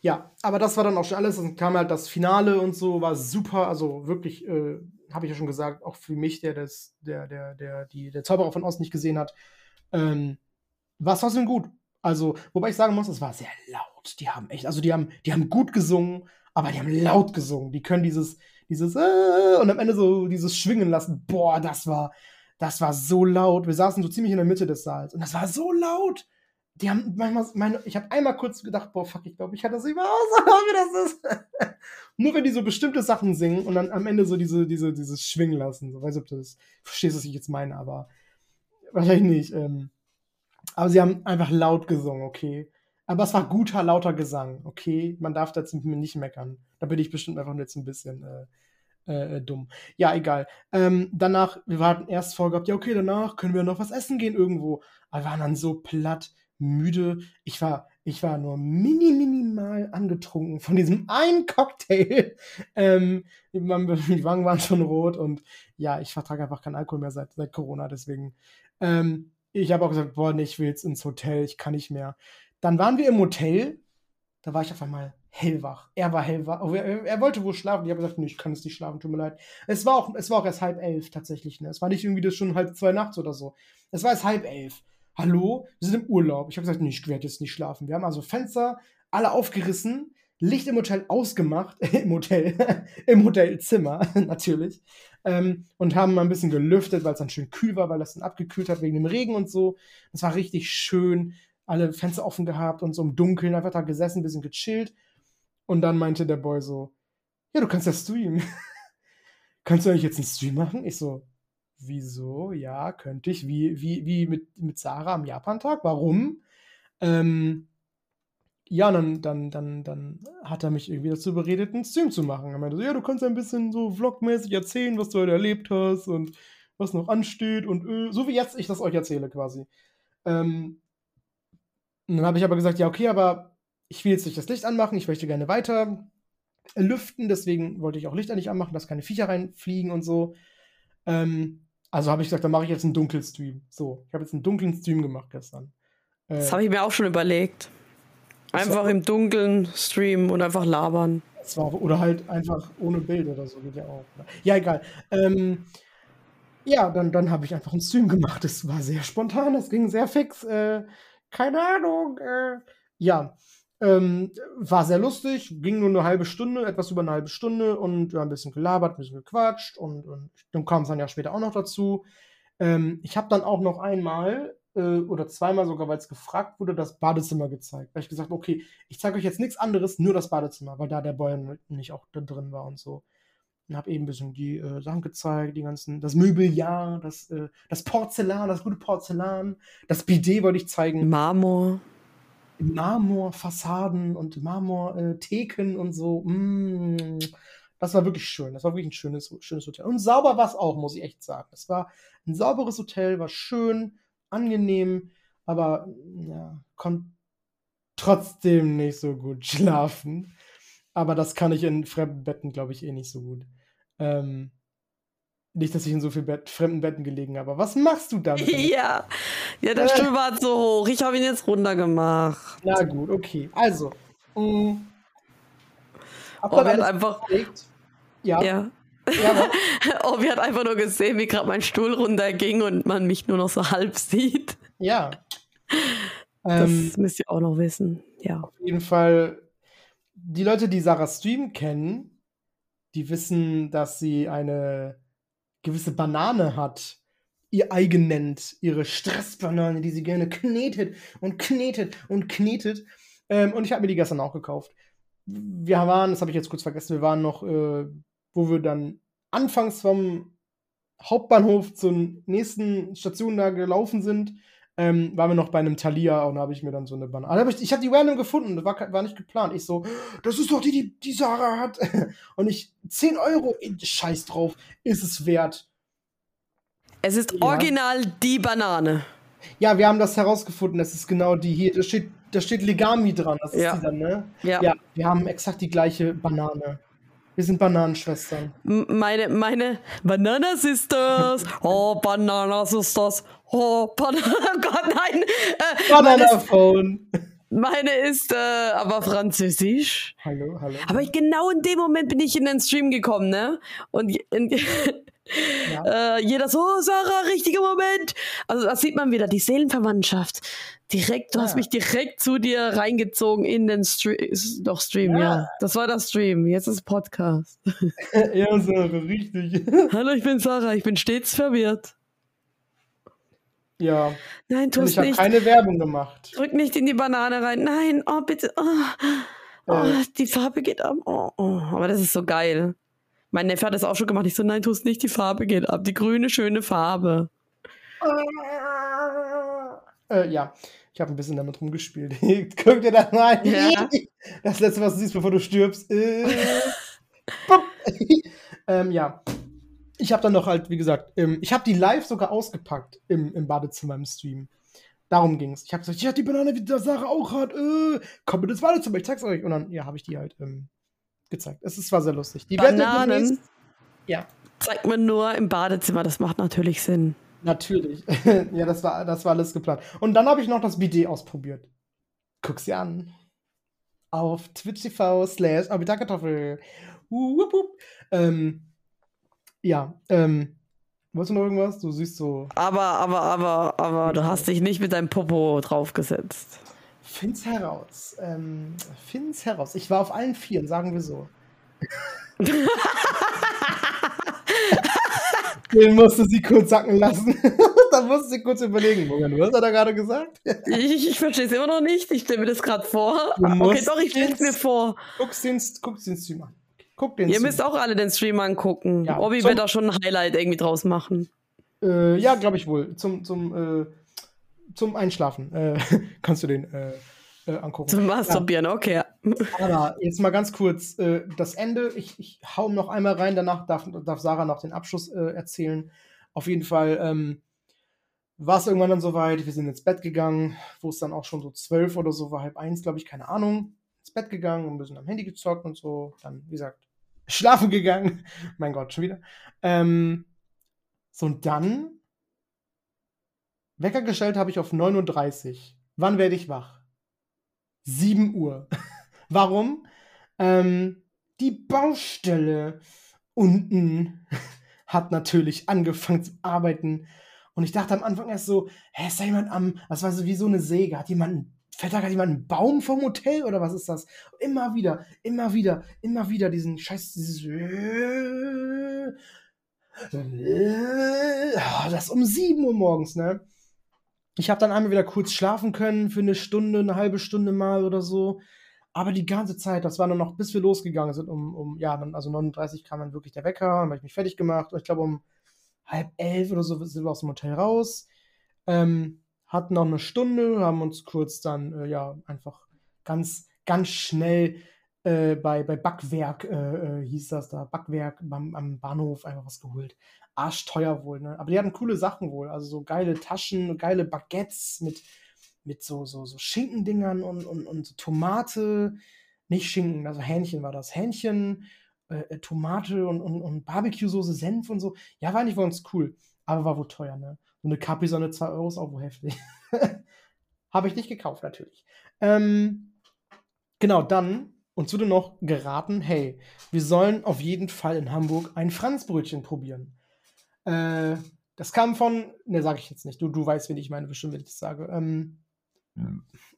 Ja, aber das war dann auch schon alles. Dann kam halt das Finale und so, war super. Also wirklich, äh, habe ich ja schon gesagt, auch für mich, der das, der, der, der, die, der Zauberer von Ost nicht gesehen hat, ähm, war es trotzdem gut. Also, wobei ich sagen muss, es war sehr laut. Die haben echt, also die haben, die haben gut gesungen, aber die haben laut gesungen. Die können dieses, dieses äh, und am Ende so dieses Schwingen lassen. Boah, das war, das war so laut. Wir saßen so ziemlich in der Mitte des Saals und das war so laut die haben manchmal, meine, ich habe einmal kurz gedacht, boah, fuck, ich glaube, ich hatte das immer aus, wie das ist. Nur wenn die so bestimmte Sachen singen und dann am Ende so diese, diese, dieses Schwingen lassen. So, weiß nicht, ob du das verstehst, was ich jetzt meine, aber wahrscheinlich nicht. Ähm, aber sie haben einfach laut gesungen, okay. Aber es war guter, lauter Gesang, okay. Man darf da jetzt mit mir nicht meckern. Da bin ich bestimmt einfach jetzt ein bisschen äh, äh, dumm. Ja, egal. Ähm, danach, wir hatten erst vorgehabt, ja, okay, danach können wir noch was essen gehen irgendwo. Aber wir waren dann so platt müde. Ich war, ich war nur mini, minimal angetrunken von diesem einen Cocktail. Ähm, die Wangen waren schon rot und ja, ich vertrage einfach keinen Alkohol mehr seit, seit Corona, deswegen. Ähm, ich habe auch gesagt, boah, nee, ich will jetzt ins Hotel, ich kann nicht mehr. Dann waren wir im Hotel, da war ich auf einmal hellwach. Er war hellwach. Er, er, wollte wohl schlafen. Ich habe gesagt, nee, ich kann es nicht schlafen, tut mir leid. Es war auch, es war auch erst halb elf tatsächlich. Ne? Es war nicht irgendwie das schon halb zwei nachts oder so. Es war erst halb elf hallo, wir sind im Urlaub. Ich habe gesagt, nee, ich werde jetzt nicht schlafen. Wir haben also Fenster alle aufgerissen, Licht im Hotel ausgemacht, im Hotel, im Hotelzimmer natürlich, ähm, und haben mal ein bisschen gelüftet, weil es dann schön kühl war, weil das dann abgekühlt hat wegen dem Regen und so. Das war richtig schön, alle Fenster offen gehabt und so im Dunkeln einfach da gesessen, ein bisschen gechillt. Und dann meinte der Boy so, ja, du kannst ja streamen. kannst du eigentlich jetzt einen Stream machen? Ich so, Wieso? Ja, könnte ich. Wie, wie, wie mit, mit Sarah am Japantag? Warum? Ähm, ja, dann, dann, dann, dann hat er mich irgendwie dazu beredet, einen Stream zu machen. Er meinte so, ja, du kannst ein bisschen so vlogmäßig erzählen, was du heute erlebt hast und was noch ansteht und äh, so wie jetzt ich das euch erzähle quasi. Ähm, dann habe ich aber gesagt, ja, okay, aber ich will jetzt nicht das Licht anmachen, ich möchte gerne weiter lüften, deswegen wollte ich auch Lichter nicht anmachen, dass keine Viecher reinfliegen und so. Ähm, also habe ich gesagt, dann mache ich jetzt einen Dunkelstream. So, ich habe jetzt einen dunklen Stream gemacht gestern. Äh, das habe ich mir auch schon überlegt. Einfach im Dunkeln streamen und einfach labern. War, oder halt einfach ohne Bild oder so, geht ja auch. Ja, egal. Ähm, ja, dann, dann habe ich einfach einen Stream gemacht. Das war sehr spontan, das ging sehr fix. Äh, keine Ahnung. Äh, ja, ähm, war sehr lustig, ging nur eine halbe Stunde, etwas über eine halbe Stunde und wir haben ein bisschen gelabert, ein bisschen gequatscht und, und dann kam es dann ja später auch noch dazu. Ähm, ich habe dann auch noch einmal äh, oder zweimal sogar, weil es gefragt wurde, das Badezimmer gezeigt. Weil ich gesagt okay, ich zeige euch jetzt nichts anderes, nur das Badezimmer, weil da der Boy nicht auch da drin war und so. Und habe eben ein bisschen die äh, Sachen gezeigt, die ganzen, das Möbeljahr, das, äh, das Porzellan, das gute Porzellan, das Bidet wollte ich zeigen. Marmor. Marmorfassaden und Marmortheken und so. Mm, das war wirklich schön. Das war wirklich ein schönes, schönes Hotel. Und sauber war es auch, muss ich echt sagen. Es war ein sauberes Hotel, war schön, angenehm, aber ja, konnte trotzdem nicht so gut schlafen. Aber das kann ich in fremden Betten, glaube ich, eh nicht so gut. Ähm, nicht, dass ich in so vielen Bett, fremden Betten gelegen habe. Was machst du damit? Ja, ja der äh. Stuhl war so hoch. Ich habe ihn jetzt runtergemacht. Na gut, okay. Also. Mh, mm. oh, wir hat einfach. Ja. ja. ja oh, wir hat einfach nur gesehen, wie gerade mein Stuhl runterging und man mich nur noch so halb sieht. Ja. Das ähm, müsst ihr auch noch wissen. Ja. Auf jeden Fall, die Leute, die Sarah Stream kennen, die wissen, dass sie eine gewisse Banane hat, ihr eigen nennt, ihre Stressbanane, die sie gerne knetet und knetet und knetet. Ähm, und ich habe mir die gestern auch gekauft. Wir waren, das habe ich jetzt kurz vergessen, wir waren noch, äh, wo wir dann anfangs vom Hauptbahnhof zur nächsten Station da gelaufen sind, ähm, waren wir noch bei einem Thalia und da habe ich mir dann so eine Banane. Ich, ich habe die random gefunden, das war, war nicht geplant. Ich so, das ist doch die, die, die Sarah hat. und ich, 10 Euro, scheiß drauf, ist es wert. Es ist ja. original die Banane. Ja, wir haben das herausgefunden, das ist genau die hier. Da steht, da steht Legami dran, das ist ja. die dann, ne? Ja. ja. Wir haben exakt die gleiche Banane. Wir sind Bananenschwestern. Meine, meine Banana Sisters. Oh, Banana Sisters. Oh, Banana. Oh Gott, nein. Äh, Bananaphone. Meine ist äh, aber französisch. Hallo, hallo. Aber ich, genau in dem Moment bin ich in den Stream gekommen, ne? Und in, ja. äh, jeder so, oh, Sarah, richtiger Moment. Also da sieht man wieder die Seelenverwandtschaft. Direkt, du ja. hast mich direkt zu dir reingezogen in den Stream. Doch, Stream, ja. ja. Das war der Stream. Jetzt ist Podcast. ja, Sarah, richtig. Hallo, ich bin Sarah. Ich bin stets verwirrt. Ja. Nein, tu es ich habe nicht. keine Werbung gemacht. Drück nicht in die Banane rein. Nein, oh bitte. Oh, oh, die Farbe geht ab. Oh, oh. Aber das ist so geil. Mein Neffe hat das auch schon gemacht. Ich so, nein, tu es nicht, die Farbe geht ab. Die grüne, schöne Farbe. Äh, ja, ich habe ein bisschen damit rumgespielt. Guck dir das mal an. Ja. Das letzte, was du siehst, bevor du stirbst. Äh, ähm, ja. Ich habe dann noch halt, wie gesagt, ähm, ich habe die live sogar ausgepackt im, im Badezimmer im Stream. Darum ging's. Ich habe gesagt, ja, die Banane, wie der Sarah auch hat. Äh, komm mit ins Badezimmer, ich zeig's euch. Und dann, ja, habe ich die halt ähm, gezeigt. Es ist, war sehr lustig. Die Bananen demnächst- Ja. zeigt man nur im Badezimmer. Das macht natürlich Sinn. Natürlich. ja, das war, das war alles geplant. Und dann habe ich noch das Bidet ausprobiert. Guck's dir an. Auf Twitch TV slash Kartoffel. Uh. Ähm, ja, ähm, wolltest du noch irgendwas? Du siehst so, Aber, aber, aber, aber du hast dich nicht mit deinem Popo draufgesetzt. Find's heraus. Ähm, find's heraus. Ich war auf allen Vieren, sagen wir so. Den musste sie kurz sacken lassen. Dann musste sie kurz überlegen. Moment, was hat er gerade gesagt? Ich, ich verstehe es immer noch nicht. Ich stelle mir das gerade vor. Du Okay, doch, ich stelle es mir vor. Guck's den, guck's den Stream an. Guck den Ihr Stream müsst auch alle den Stream angucken. Ja, Obi wird da schon ein Highlight irgendwie draus machen. Äh, ja, glaube ich wohl. Zum, zum, äh, zum Einschlafen äh, kannst du den äh, äh, angucken. Zum Masturbieren, okay. Aber jetzt mal ganz kurz äh, das Ende. Ich, ich hau noch einmal rein, danach darf, darf Sarah noch den Abschluss äh, erzählen. Auf jeden Fall ähm, war es irgendwann dann soweit. Wir sind ins Bett gegangen, wo es dann auch schon so zwölf oder so war, halb eins, glaube ich, keine Ahnung. Ins Bett gegangen und ein bisschen am Handy gezockt und so. Dann, wie gesagt, schlafen gegangen. mein Gott, schon wieder. Ähm, so, und dann Wecker gestellt habe ich auf 39. Wann werde ich wach? 7 Uhr. Warum? Ähm, die Baustelle unten hat natürlich angefangen zu arbeiten. Und ich dachte am Anfang erst so, hä, ist da jemand am, das war so wie so eine Säge, hat jemand, da gerade jemand einen Baum vom Hotel oder was ist das? Immer wieder, immer wieder, immer wieder diesen Scheiß, dieses, das um 7 Uhr morgens, ne? Ich habe dann einmal wieder kurz schlafen können für eine Stunde, eine halbe Stunde mal oder so. Aber die ganze Zeit, das war dann noch, bis wir losgegangen sind, um, um ja, dann, also 39 kam dann wirklich der Wecker, dann habe ich mich fertig gemacht. Und ich glaube, um halb elf oder so sind wir aus dem Hotel raus. Ähm, hatten noch eine Stunde, haben uns kurz dann, äh, ja, einfach ganz, ganz schnell äh, bei, bei Backwerk, äh, äh, hieß das da, Backwerk beim, am Bahnhof einfach was geholt. Arschteuer wohl, ne? Aber die hatten coole Sachen wohl. Also so geile Taschen, geile Baguettes mit, mit so, so, so Schinkendingern und, und, und so Tomate. Nicht Schinken, also Hähnchen war das. Hähnchen, äh, äh, Tomate und, und, und Barbecue-Soße, Senf und so. Ja, war eigentlich ganz cool. Aber war wohl teuer, ne? So eine Capri-Sonne 2 Euro ist auch wohl heftig. Habe ich nicht gekauft, natürlich. Ähm, genau, dann uns wurde noch geraten, hey, wir sollen auf jeden Fall in Hamburg ein Franzbrötchen probieren. Äh, das kam von, ne, sage ich jetzt nicht. Du, du weißt, wen ich meine, bestimmt, wenn ich das sage. Ähm,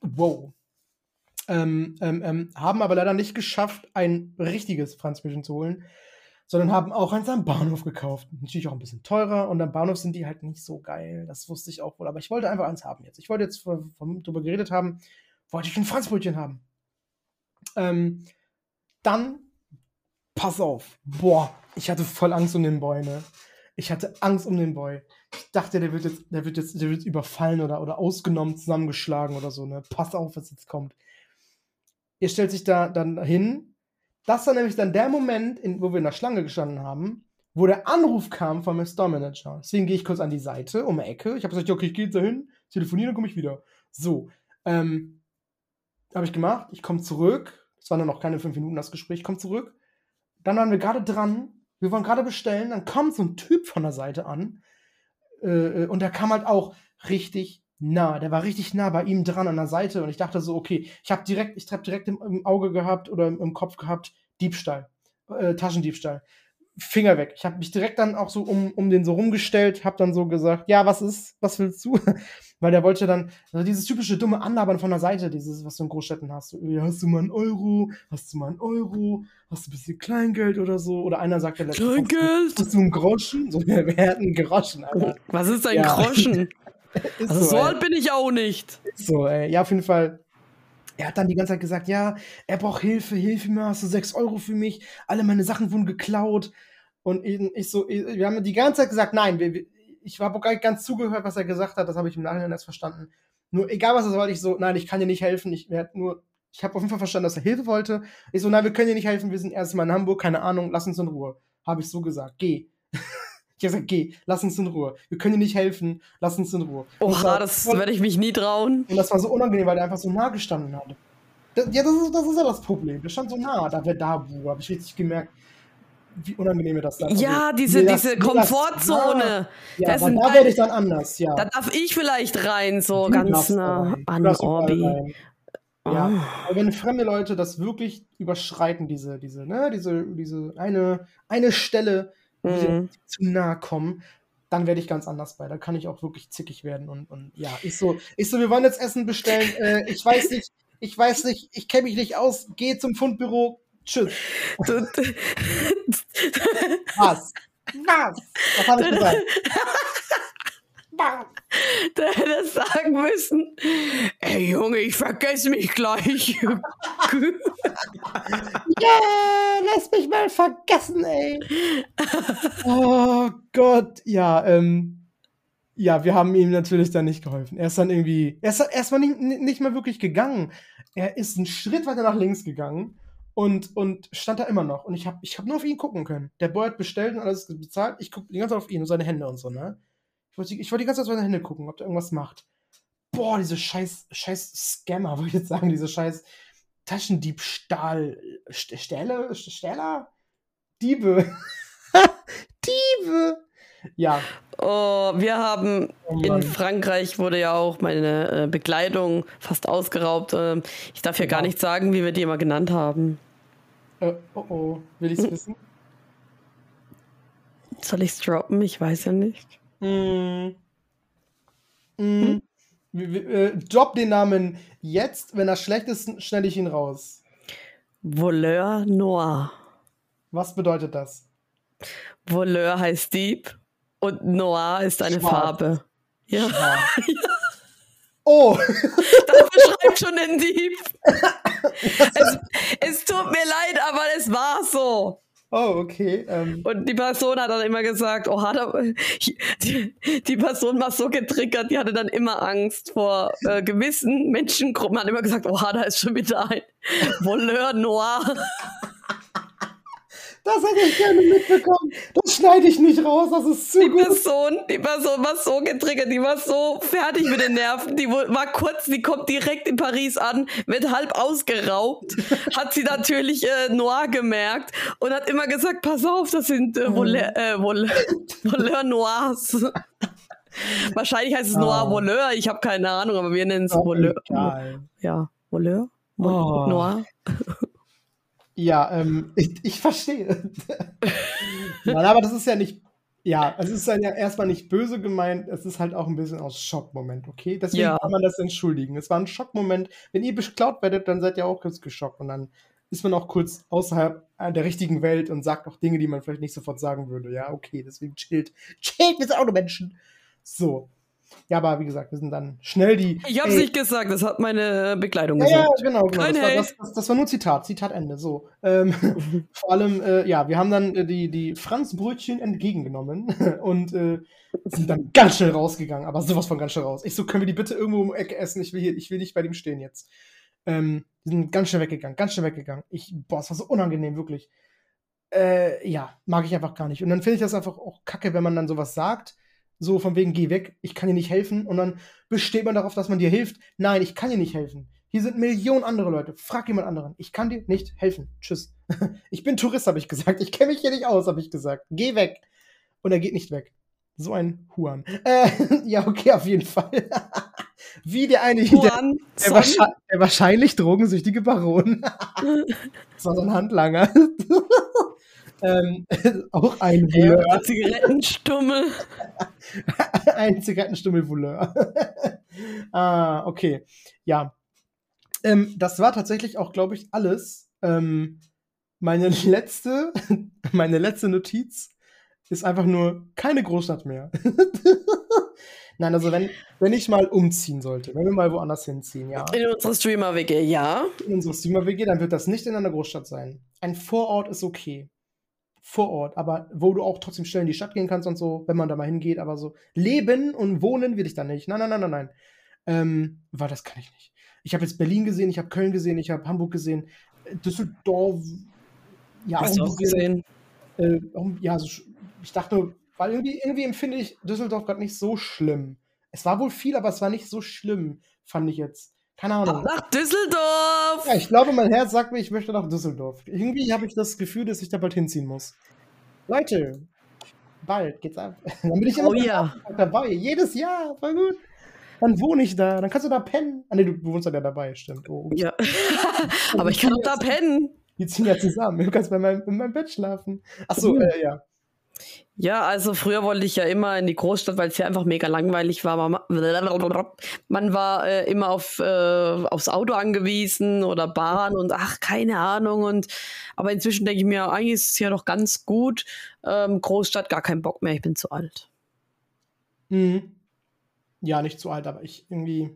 wow. Ähm, ähm, ähm, haben aber leider nicht geschafft, ein richtiges Franzbrötchen zu holen, sondern haben auch eins am Bahnhof gekauft. Natürlich auch ein bisschen teurer und am Bahnhof sind die halt nicht so geil. Das wusste ich auch wohl. Aber ich wollte einfach eins haben jetzt. Ich wollte jetzt vom, vom, drüber geredet haben, wollte ich ein Franzbrötchen haben. Ähm, dann, pass auf. Boah, ich hatte voll Angst um den Boy, ne? Ich hatte Angst um den Boy. Ich dachte, der wird jetzt, der wird jetzt, der wird überfallen oder, oder ausgenommen, zusammengeschlagen oder so, ne? Pass auf, was jetzt kommt. Ihr stellt sich da dann hin. Das war nämlich dann der Moment, in, wo wir in der Schlange gestanden haben, wo der Anruf kam vom Store Manager. Deswegen gehe ich kurz an die Seite, um die Ecke. Ich habe gesagt, okay, ich gehe jetzt da hin, telefoniere, dann komme ich wieder. So, ähm, habe ich gemacht. Ich komme zurück. Es waren dann noch keine fünf Minuten das Gespräch. Ich komme zurück. Dann waren wir gerade dran. Wir wollen gerade bestellen. Dann kommt so ein Typ von der Seite an. Äh, äh, und der kam halt auch richtig nah. Der war richtig nah bei ihm dran an der Seite. Und ich dachte so, okay, ich habe direkt, ich habe direkt im, im Auge gehabt oder im, im Kopf gehabt, Diebstahl. Äh, Taschendiebstahl. Finger weg. Ich habe mich direkt dann auch so um, um den so rumgestellt, habe dann so gesagt, ja, was ist, was willst du? Weil der wollte dann, also dieses typische dumme Anlabern von der Seite, dieses, was du in Großstädten hast. So, ja, hast du mal einen Euro? Hast du mal einen Euro? Hast du ein bisschen Kleingeld oder so? Oder einer sagt ja letztens, Kleingeld? Hast du einen Groschen? So, wer, wer hat einen Groschen, Alter? Was ist ein Ja. Groschen? Also so, so alt bin ich auch nicht. Ist so, ey. Ja, auf jeden Fall. Er hat dann die ganze Zeit gesagt, ja, er braucht Hilfe, hilf mir, hast du sechs Euro für mich? Alle meine Sachen wurden geklaut. Und ich so, wir haben die ganze Zeit gesagt, nein, wir, ich habe gar nicht ganz zugehört, was er gesagt hat, das habe ich im Nachhinein erst verstanden. Nur egal was er wollte, ich so, nein, ich kann dir nicht helfen. Ich werde nur, ich habe auf jeden Fall verstanden, dass er Hilfe wollte. Ich so, nein, wir können dir nicht helfen, wir sind erst mal in Hamburg, keine Ahnung, lass uns in Ruhe. Habe ich so gesagt, geh. ich habe gesagt, geh, lass uns in Ruhe. Wir können dir nicht helfen, lass uns in Ruhe. Oha, das, das werde ich mich nie trauen. Und das war so unangenehm, weil er einfach so nah gestanden hat. Das, ja, das ist, das ist ja das Problem. Der stand so nah, da wäre da, habe ich richtig gemerkt wie unangenehm mir das dann Ja, also, diese, diese Komfortzone. ja, ja da werde ich dann anders, ja. Da darf ich vielleicht rein, so du ganz nah an Orbi. Ja, oh. aber wenn fremde Leute das wirklich überschreiten, diese, diese, ne, diese, diese eine, eine Stelle, mhm. zu nahe kommen, dann werde ich ganz anders bei. Da kann ich auch wirklich zickig werden und, und ja, ich so, ich so, wir wollen jetzt Essen bestellen. äh, ich weiß nicht, ich weiß nicht, ich kenne mich nicht aus, geh zum Fundbüro, Tschüss. Was? Was? Was habe ich gesagt? Was? Du hättest sagen müssen, ey Junge, ich vergesse mich gleich. yeah, lass mich mal vergessen, ey. Oh Gott, ja, ähm, ja, wir haben ihm natürlich dann nicht geholfen. Er ist dann irgendwie, er ist erstmal nicht, nicht mal wirklich gegangen. Er ist einen Schritt weiter nach links gegangen und, und stand da immer noch. Und ich habe ich hab nur auf ihn gucken können. Der Boy hat bestellt und alles bezahlt. Ich gucke die ganze Zeit auf ihn und seine Hände und so, ne? Ich wollte ich wollt die ganze Zeit auf seine Hände gucken, ob der irgendwas macht. Boah, diese scheiß, scheiß Scammer, würde ich jetzt sagen, diese scheiß Taschendiebstahl. Stähle? Stähler? Diebe. Diebe. Ja. Oh, wir haben oh in Frankreich wurde ja auch meine äh, Bekleidung fast ausgeraubt. Ähm, ich darf ja genau. gar nicht sagen, wie wir die immer genannt haben. Äh, oh oh, will ich es hm. wissen? Soll ich es droppen? Ich weiß ja nicht. Hm. Hm. Äh, drop den Namen jetzt. Wenn er schlecht ist, schnell ich ihn raus. Voleur Noir. Was bedeutet das? Voleur heißt Dieb und Noir ist eine Schwarz. Farbe. Ja. Oh! Das beschreibt schon den Dieb. es, es, tut mir leid, aber es war so. Oh, okay. Ähm. Und die Person hat dann immer gesagt, oh, hat er, die, die, Person war so getriggert, die hatte dann immer Angst vor äh, gewissen Menschengruppen, hat immer gesagt, oh, da ist schon wieder ein Voleur Noir. Das hätte ich gerne mitbekommen. Das schneide ich nicht raus, das ist zu die gut. Person, die Person war so getriggert, die war so fertig mit den Nerven. Die war kurz, die kommt direkt in Paris an, wird halb ausgeraubt, hat sie natürlich äh, Noir gemerkt und hat immer gesagt, pass auf, das sind äh, Voleur, äh, Voleur, Noirs. Wahrscheinlich heißt es Noir oh. Voleur, ich habe keine Ahnung, aber wir nennen es Voleur. Ja, Voleur? Oh. Noir? Ja, ähm, ich, ich verstehe. Nein, aber das ist ja nicht. Ja, es ist ja erstmal nicht böse gemeint, es ist halt auch ein bisschen aus Schockmoment, okay? Deswegen ja. kann man das entschuldigen. Es war ein Schockmoment. Wenn ihr beklaut werdet, dann seid ihr auch kurz geschockt und dann ist man auch kurz außerhalb der richtigen Welt und sagt auch Dinge, die man vielleicht nicht sofort sagen würde. Ja, okay, deswegen chillt. Chillt, wir sind auch nur Menschen. So. Ja, aber wie gesagt, wir sind dann schnell die. Ich hab's ey, nicht gesagt, das hat meine Bekleidung ja, gesagt. Ja, genau. genau. Das, war, das, das, das, war, nur Zitat, Zitat Ende. So. Ähm, vor allem, äh, ja, wir haben dann äh, die, die Franzbrötchen entgegengenommen und äh, sind dann ganz schnell rausgegangen, aber sowas von ganz schnell raus. Ich so, können wir die bitte irgendwo um die Ecke essen? Ich will, hier, ich will nicht bei dem stehen jetzt. Ähm, sind ganz schnell weggegangen, ganz schnell weggegangen. Ich, boah, es war so unangenehm, wirklich. Äh, ja, mag ich einfach gar nicht. Und dann finde ich das einfach auch kacke, wenn man dann sowas sagt so von wegen, geh weg, ich kann dir nicht helfen. Und dann besteht man darauf, dass man dir hilft. Nein, ich kann dir nicht helfen. Hier sind Millionen andere Leute. Frag jemand anderen. Ich kann dir nicht helfen. Tschüss. Ich bin Tourist, habe ich gesagt. Ich kenne mich hier nicht aus, habe ich gesagt. Geh weg. Und er geht nicht weg. So ein Huan. Äh, ja, okay, auf jeden Fall. Wie der eine hier, der, der, wahrscheinlich, der, wahrscheinlich drogensüchtige Baron. das war so ein Handlanger. Ähm, auch ein Vouleur. Ja, Zigarettenstummel. ein Zigarettenstummel-Vouleur. ah, okay. Ja. Ähm, das war tatsächlich auch, glaube ich, alles. Ähm, meine letzte, meine letzte Notiz ist einfach nur keine Großstadt mehr. Nein, also wenn, wenn ich mal umziehen sollte, wenn wir mal woanders hinziehen, ja. In unsere Streamer-WG, ja. In unsere Streamer-WG, dann wird das nicht in einer Großstadt sein. Ein Vorort ist okay. Vorort, aber wo du auch trotzdem schnell in die Stadt gehen kannst und so, wenn man da mal hingeht, aber so leben und wohnen will ich da nicht. Nein, nein, nein, nein, nein. Ähm, weil das kann ich nicht. Ich habe jetzt Berlin gesehen, ich habe Köln gesehen, ich habe Hamburg gesehen, äh, Düsseldorf. Ja, Hast du auch gesehen? Äh, ja, also ich dachte, weil irgendwie, irgendwie empfinde ich Düsseldorf gerade nicht so schlimm. Es war wohl viel, aber es war nicht so schlimm, fand ich jetzt. Keine Ahnung. Nach Düsseldorf! Ja, ich glaube, mein Herz sagt mir, ich möchte nach Düsseldorf. Irgendwie habe ich das Gefühl, dass ich da bald hinziehen muss. Leute, bald geht's ab. Dann bin ich immer oh, ja. dabei. Jedes Jahr. Voll gut. Dann wohne ich da. Dann kannst du da pennen. Ah, nee, du, wohnst ja dabei, stimmt. Oh, ja. Aber ich kann auch da pennen. Wir ziehen ja zusammen. Du kannst bei meinem, in meinem Bett schlafen. Achso, mhm. äh, ja. Ja, also früher wollte ich ja immer in die Großstadt, weil es hier einfach mega langweilig war. Man, man war äh, immer auf, äh, aufs Auto angewiesen oder Bahn und ach, keine Ahnung. Und aber inzwischen denke ich mir, eigentlich ist es ja doch ganz gut. Ähm, Großstadt, gar keinen Bock mehr, ich bin zu alt. Mhm. Ja, nicht zu alt, aber ich irgendwie.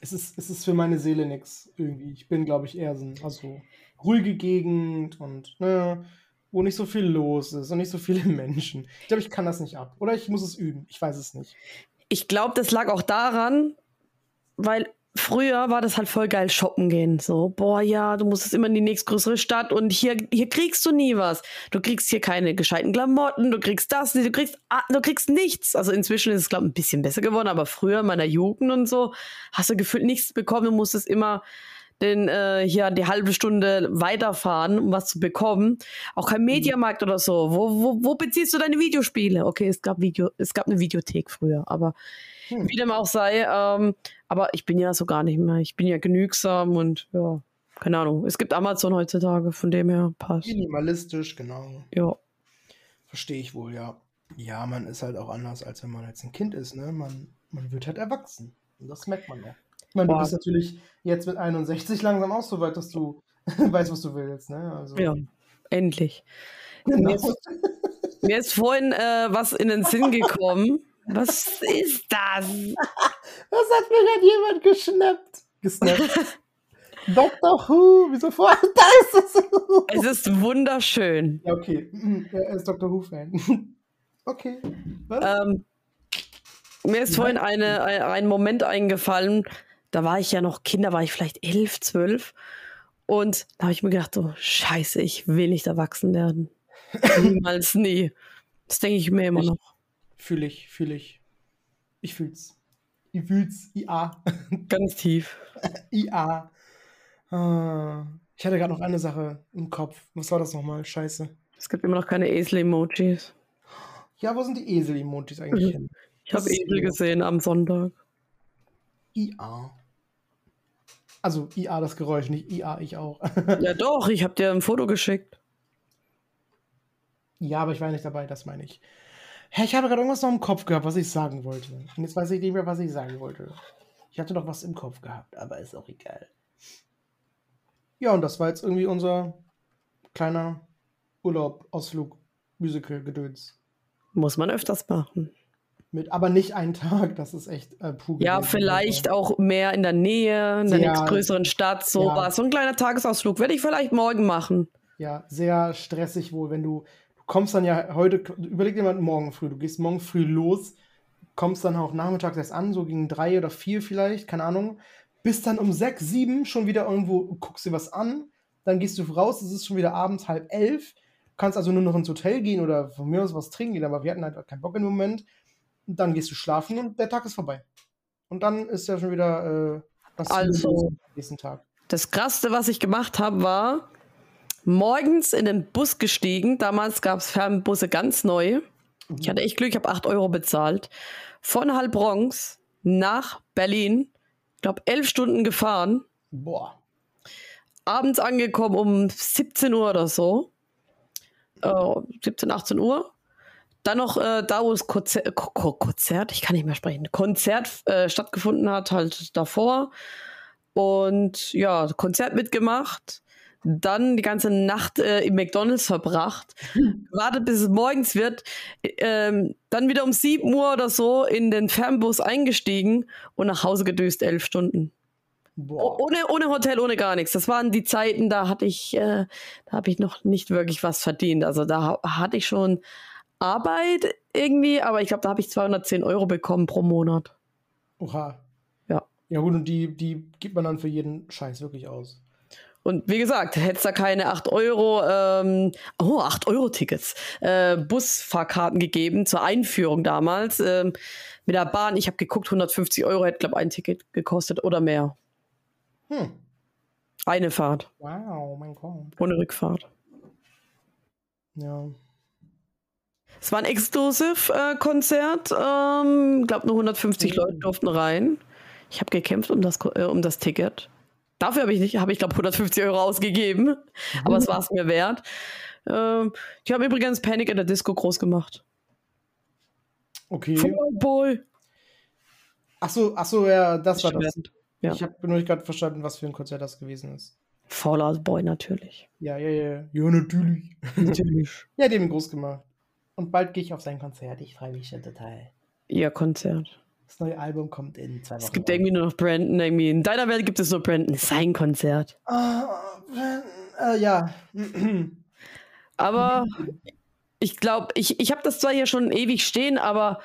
Es ist, es ist für meine Seele nichts irgendwie. Ich bin, glaube ich, eher so, also ruhige Gegend und ne, wo nicht so viel los ist und nicht so viele Menschen. Ich glaube, ich kann das nicht ab. Oder ich muss es üben. Ich weiß es nicht. Ich glaube, das lag auch daran, weil früher war das halt voll geil shoppen gehen. So, boah, ja, du musstest immer in die nächstgrößere Stadt und hier, hier kriegst du nie was. Du kriegst hier keine gescheiten Klamotten, du kriegst das, du kriegst, du kriegst nichts. Also inzwischen ist es, glaube ich, ein bisschen besser geworden, aber früher in meiner Jugend und so hast du gefühlt nichts bekommen. Du musstest immer den äh, hier die halbe Stunde weiterfahren, um was zu bekommen. Auch kein mhm. Mediamarkt oder so. Wo, wo, wo beziehst du deine Videospiele? Okay, es gab Video, es gab eine Videothek früher, aber hm. wie dem auch sei, ähm, aber ich bin ja so gar nicht mehr. Ich bin ja genügsam und ja, keine Ahnung. Es gibt Amazon heutzutage, von dem her passt. Minimalistisch, genau. Ja. Verstehe ich wohl, ja. Ja, man ist halt auch anders, als wenn man jetzt ein Kind ist, ne? Man, man wird halt erwachsen. Und das merkt man ja. Ich meine, du bist natürlich jetzt mit 61 langsam auch so weit, dass du weißt, was du willst. Ne? Also. Ja, endlich. Genau. Mir, ist, mir, ist, vorhin äh, was in den Sinn gekommen. Was ist das? Was hat mir gerade jemand geschnappt? Gesnappt. Dr. Who, wieso vor? Da ist es. es ist wunderschön. Ja, okay. Mhm, er ist Dr. Who-Fan. Okay. Ähm, mir ist vorhin eine, ein, ein Moment eingefallen, da war ich ja noch Kinder, war ich vielleicht elf, zwölf. Und da habe ich mir gedacht, so, scheiße, ich will nicht erwachsen werden. Niemals nie. Das denke ich mir immer noch. Fühle ich, fühle ich. Ich fühl's. Ich fühl's. IA. Ganz tief. IA. Ah. Ich hatte gerade noch eine Sache im Kopf. Was war das nochmal? Scheiße. Es gibt immer noch keine Esel-Emojis. Ja, wo sind die Esel-Emojis eigentlich hin? Ich habe Esel gesehen am Sonntag. IA. Also IA das Geräusch, nicht IA ich auch. ja doch, ich habe dir ein Foto geschickt. Ja, aber ich war nicht dabei, das meine ich. Hä, ich habe gerade irgendwas noch im Kopf gehabt, was ich sagen wollte. Und jetzt weiß ich nicht mehr, was ich sagen wollte. Ich hatte noch was im Kopf gehabt, aber ist auch egal. Ja, und das war jetzt irgendwie unser kleiner Urlaub, Ausflug, Musical-Gedöns. Muss man öfters machen. Mit, aber nicht einen Tag, das ist echt äh, puh. Ja, vielleicht auch mehr in der Nähe, in der nächstgrößeren Stadt, so ja. was. So ein kleiner Tagesausflug werde ich vielleicht morgen machen. Ja, sehr stressig wohl, wenn du, du kommst dann ja heute, überleg dir mal morgen früh, du gehst morgen früh los, kommst dann auch nachmittags erst an, so gegen drei oder vier vielleicht, keine Ahnung, bist dann um sechs, sieben schon wieder irgendwo, guckst dir was an, dann gehst du raus, es ist schon wieder abends halb elf, kannst also nur noch ins Hotel gehen oder von mir aus was trinken gehen, aber wir hatten halt keinen Bock im Moment dann gehst du schlafen und der Tag ist vorbei. Und dann ist ja schon wieder äh, was also, am nächsten Tag. Das krasseste, was ich gemacht habe, war morgens in den Bus gestiegen. Damals gab es Fernbusse ganz neu. Ich hatte echt Glück, ich habe 8 Euro bezahlt. Von Heilbronx nach Berlin. Ich glaube, elf Stunden gefahren. Boah. Abends angekommen um 17 Uhr oder so. Äh, 17, 18 Uhr. Dann noch äh, da, wo das Konzert, Konzert, ich kann nicht mehr sprechen, Konzert äh, stattgefunden hat, halt davor. Und ja, Konzert mitgemacht. dann die ganze Nacht äh, im McDonalds verbracht, wartet bis es morgens wird, ähm, dann wieder um 7 Uhr oder so in den Fernbus eingestiegen und nach Hause gedüst, elf Stunden. Boah. Ohne, ohne Hotel, ohne gar nichts. Das waren die Zeiten, da hatte ich, äh, da habe ich noch nicht wirklich was verdient. Also da ha- hatte ich schon Arbeit irgendwie, aber ich glaube, da habe ich 210 Euro bekommen pro Monat. Oha. Ja. Ja gut, und die, die gibt man dann für jeden Scheiß wirklich aus. Und wie gesagt, hätte es da keine 8 Euro, ähm, oh, 8 Euro Tickets, äh, Busfahrkarten gegeben zur Einführung damals ähm, mit der Bahn. Ich habe geguckt, 150 Euro hätte, glaube ich, ein Ticket gekostet oder mehr. Hm. Eine Fahrt, Wow, mein Gott. ohne Rückfahrt. Ja. Es war ein Exclusive-Konzert. Ähm, glaube nur 150 Leute durften rein. Ich habe gekämpft um das, äh, um das Ticket. Dafür habe ich nicht, habe ich glaube 150 Euro ausgegeben. Aber es war es mir wert. Ähm, die haben übrigens Panic in der Disco groß gemacht. Okay. Boy. Ach so, ach so, ja, das war das. Ja. Ich habe nur nicht gerade verstanden, was für ein Konzert das gewesen ist. Fallout Boy natürlich. Ja, ja, ja. Ja, natürlich. Natürlich. Ja, dem groß gemacht. Und bald gehe ich auf sein Konzert. Ich freue mich schon total. Ihr Konzert. Das neue Album kommt in zwei Wochen. Es gibt irgendwie nur noch Brandon. Irgendwie. In deiner Welt gibt es nur Brandon. Sein Konzert. Ah, äh, ja. Aber ich glaube, ich, ich habe das zwar hier schon ewig stehen, aber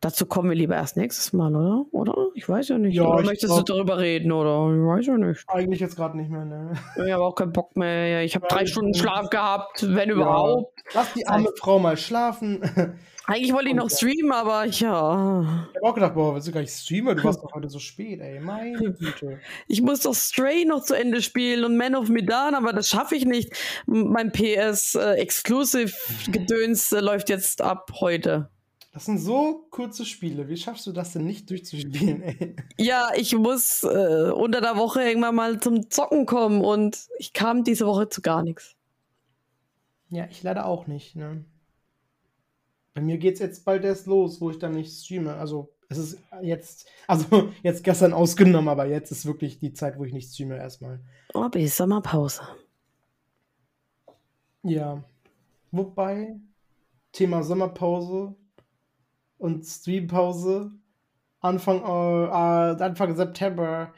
dazu kommen wir lieber erst nächstes Mal, oder? Oder? Ich weiß ja nicht. Ja, oder ich möchtest glaub- du darüber reden, oder? Ich weiß ja nicht. Eigentlich jetzt gerade nicht mehr, ne? Ich habe auch keinen Bock mehr. Ich habe Ja, drei ich- Stunden Schlaf gehabt, wenn überhaupt. Lass die arme Frau mal schlafen. Eigentlich wollte ich noch streamen, aber ja. Ich habe auch gedacht, boah, willst du gar nicht streamen? Du warst doch heute so spät, ey. Meine Güte. Ich muss doch Stray noch zu Ende spielen und Man of Medan, aber das schaffe ich nicht. Mein PS äh, Exclusive Gedöns äh, läuft jetzt ab heute. Das sind so kurze Spiele. Wie schaffst du das denn nicht durchzuspielen, ey? Ja, ich muss äh, unter der Woche irgendwann mal zum Zocken kommen und ich kam diese Woche zu gar nichts. Ja, ich leider auch nicht, ne? Bei mir geht's jetzt bald erst los, wo ich dann nicht streame. Also, es ist jetzt, also jetzt gestern ausgenommen, aber jetzt ist wirklich die Zeit, wo ich nicht streame erstmal. Oh, bis Sommerpause. Ja. Wobei, Thema Sommerpause und Streampause, Anfang, äh, äh, Anfang September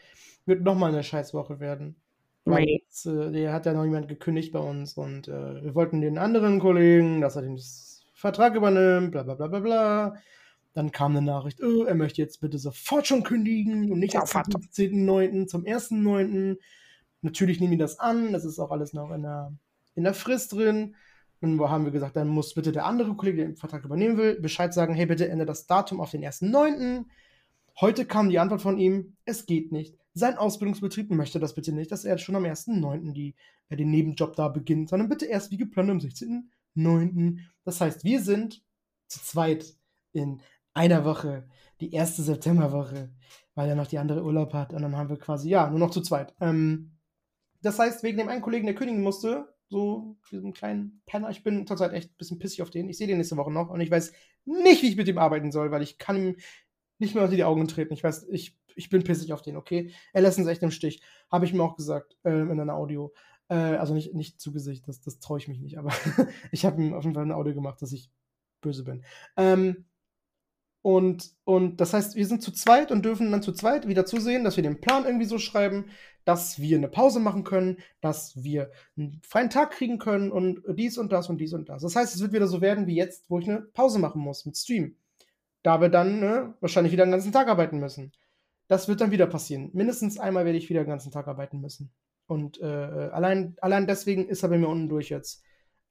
wird nochmal eine Scheißwoche werden. Weil jetzt, äh, der hat ja noch jemand gekündigt bei uns und äh, wir wollten den anderen Kollegen, dass er den Vertrag übernimmt, bla bla bla bla bla. Dann kam eine Nachricht, oh, er möchte jetzt bitte sofort schon kündigen und nicht erst am Sofort. 15.09., zum 1.09. Natürlich nehmen die das an, das ist auch alles noch in der, in der Frist drin. Dann haben wir gesagt, dann muss bitte der andere Kollege, der den Vertrag übernehmen will, Bescheid sagen, hey, bitte ändere das Datum auf den 1.9. Heute kam die Antwort von ihm, es geht nicht. Sein Ausbildungsbetrieb möchte das bitte nicht, dass er schon am 1.9. Die, äh, den Nebenjob da beginnt, sondern bitte erst wie geplant am 16.9. Das heißt, wir sind zu zweit in einer Woche, die erste Septemberwoche, weil er noch die andere Urlaub hat. Und dann haben wir quasi, ja, nur noch zu zweit. Ähm, das heißt, wegen dem einen Kollegen, der kündigen musste, so diesem kleinen Penner, ich bin zurzeit echt ein bisschen pissig auf den. Ich sehe den nächste Woche noch und ich weiß nicht, wie ich mit ihm arbeiten soll, weil ich kann ihm nicht mehr unter die Augen treten. Ich weiß, ich, ich bin pissig auf den, okay? Er lässt uns echt im Stich. Habe ich mir auch gesagt, ähm, in einer Audio. Äh, also nicht, nicht zu Gesicht, das, das traue ich mich nicht, aber ich habe ihm auf jeden Fall ein Audio gemacht, dass ich böse bin. Ähm, und, und das heißt, wir sind zu zweit und dürfen dann zu zweit wieder zusehen, dass wir den Plan irgendwie so schreiben, dass wir eine Pause machen können, dass wir einen freien Tag kriegen können und dies und das und dies und das. Das heißt, es wird wieder so werden wie jetzt, wo ich eine Pause machen muss mit Stream. Da wir dann ne, wahrscheinlich wieder den ganzen Tag arbeiten müssen. Das wird dann wieder passieren. Mindestens einmal werde ich wieder den ganzen Tag arbeiten müssen. Und äh, allein, allein deswegen ist er bei mir unten durch jetzt.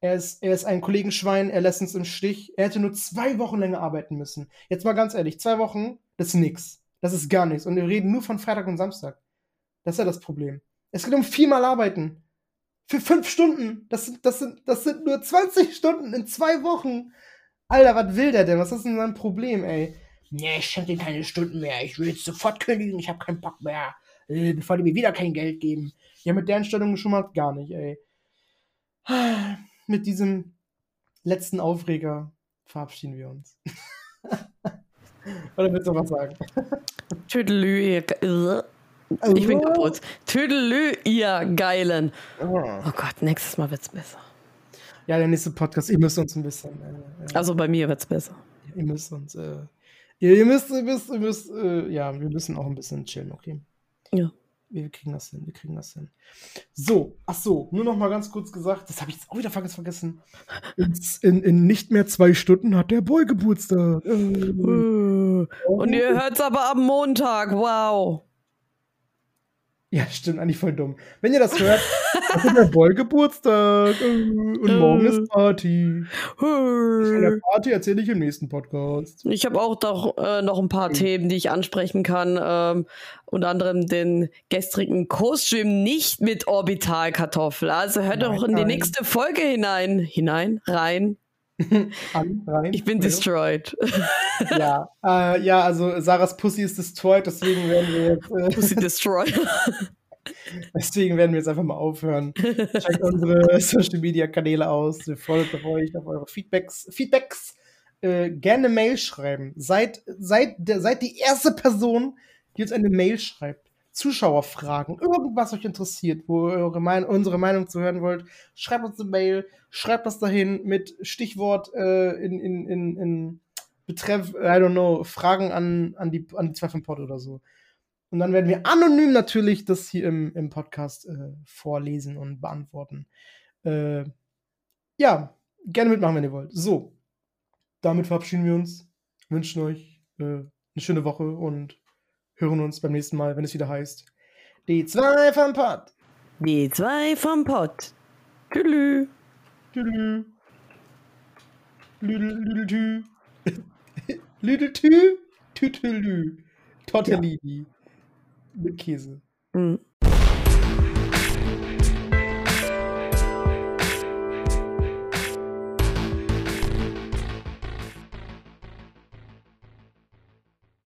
Er ist, er ist ein Kollegenschwein, er lässt uns im Stich. Er hätte nur zwei Wochen länger arbeiten müssen. Jetzt mal ganz ehrlich, zwei Wochen, das ist nix. Das ist gar nichts. Und wir reden nur von Freitag und Samstag. Das ist ja das Problem. Es geht um viermal arbeiten. Für fünf Stunden. Das sind, das sind, das sind nur 20 Stunden in zwei Wochen. Alter, was will der denn? Was ist denn sein Problem, ey? Nee, ich schenke dir keine Stunden mehr. Ich will jetzt sofort kündigen. Ich habe keinen Bock mehr. Äh, Bevor die mir wieder kein Geld geben. Ja, mit der Einstellung schon mal gar nicht, ey. Mit diesem letzten Aufreger verabschieden wir uns. Oder willst du was sagen? Tüdelü. Ich bin kaputt. Tüdelü, ihr Geilen. Oh Gott, nächstes Mal wird's besser. Ja, der nächste Podcast, ihr müsst uns ein bisschen. Äh, Also bei mir wird's besser. ihr müsst uns. Äh, ihr, ihr müsst, ihr müsst, ihr müsst äh, ja, wir müssen auch ein bisschen chillen, okay? Ja. Wir kriegen das hin, wir kriegen das hin. So, ach so, nur noch mal ganz kurz gesagt, das habe ich jetzt auch wieder vergessen. In, in, nicht mehr zwei Stunden hat der Boy Geburtstag. Äh, Und ihr hört's aber am Montag. Wow. Ja, stimmt, eigentlich voll dumm. Wenn ihr das hört, hat der Boy Geburtstag äh, und morgen ist Party. Von der Party erzähle ich im nächsten Podcast. Ich habe auch doch, äh, noch ein paar Mhm. Themen, die ich ansprechen kann. Ähm, unter anderem den gestrigen Co-Stream nicht mit Orbitalkartoffel. Also hört Nein, doch in die nein. nächste Folge hinein. Hinein? Rein? Ich bin destroyed. Ja, äh, ja, also Sarahs Pussy ist destroyed, deswegen werden wir jetzt, äh, Pussy destroyed. deswegen werden wir jetzt einfach mal aufhören. Checkt unsere Social Media Kanäle aus. Wir freuen uns auf euch, auf eure Feedbacks. Feedbacks äh, gerne Mail schreiben. Seid, seid, der, seid die erste Person, die uns eine Mail schreibt. Zuschauerfragen, irgendwas euch interessiert, wo ihr eure Mein unsere Meinung zu hören wollt, schreibt uns eine Mail, schreibt das dahin mit Stichwort äh, in, in, in, in Betreff, I don't know, Fragen an, an die, an die zwei vom Pod oder so. Und dann werden wir anonym natürlich das hier im, im Podcast äh, vorlesen und beantworten. Äh, ja, gerne mitmachen, wenn ihr wollt. So, damit verabschieden wir uns, wünschen euch äh, eine schöne Woche und hören uns beim nächsten Mal, wenn es wieder heißt. Die zwei vom Pod. Die zwei vom Pott. Tüdelü. Lüdel, Lüdeltü. Lüdeltü. Tütelü. Tortellini. Mit Käse. Mhm.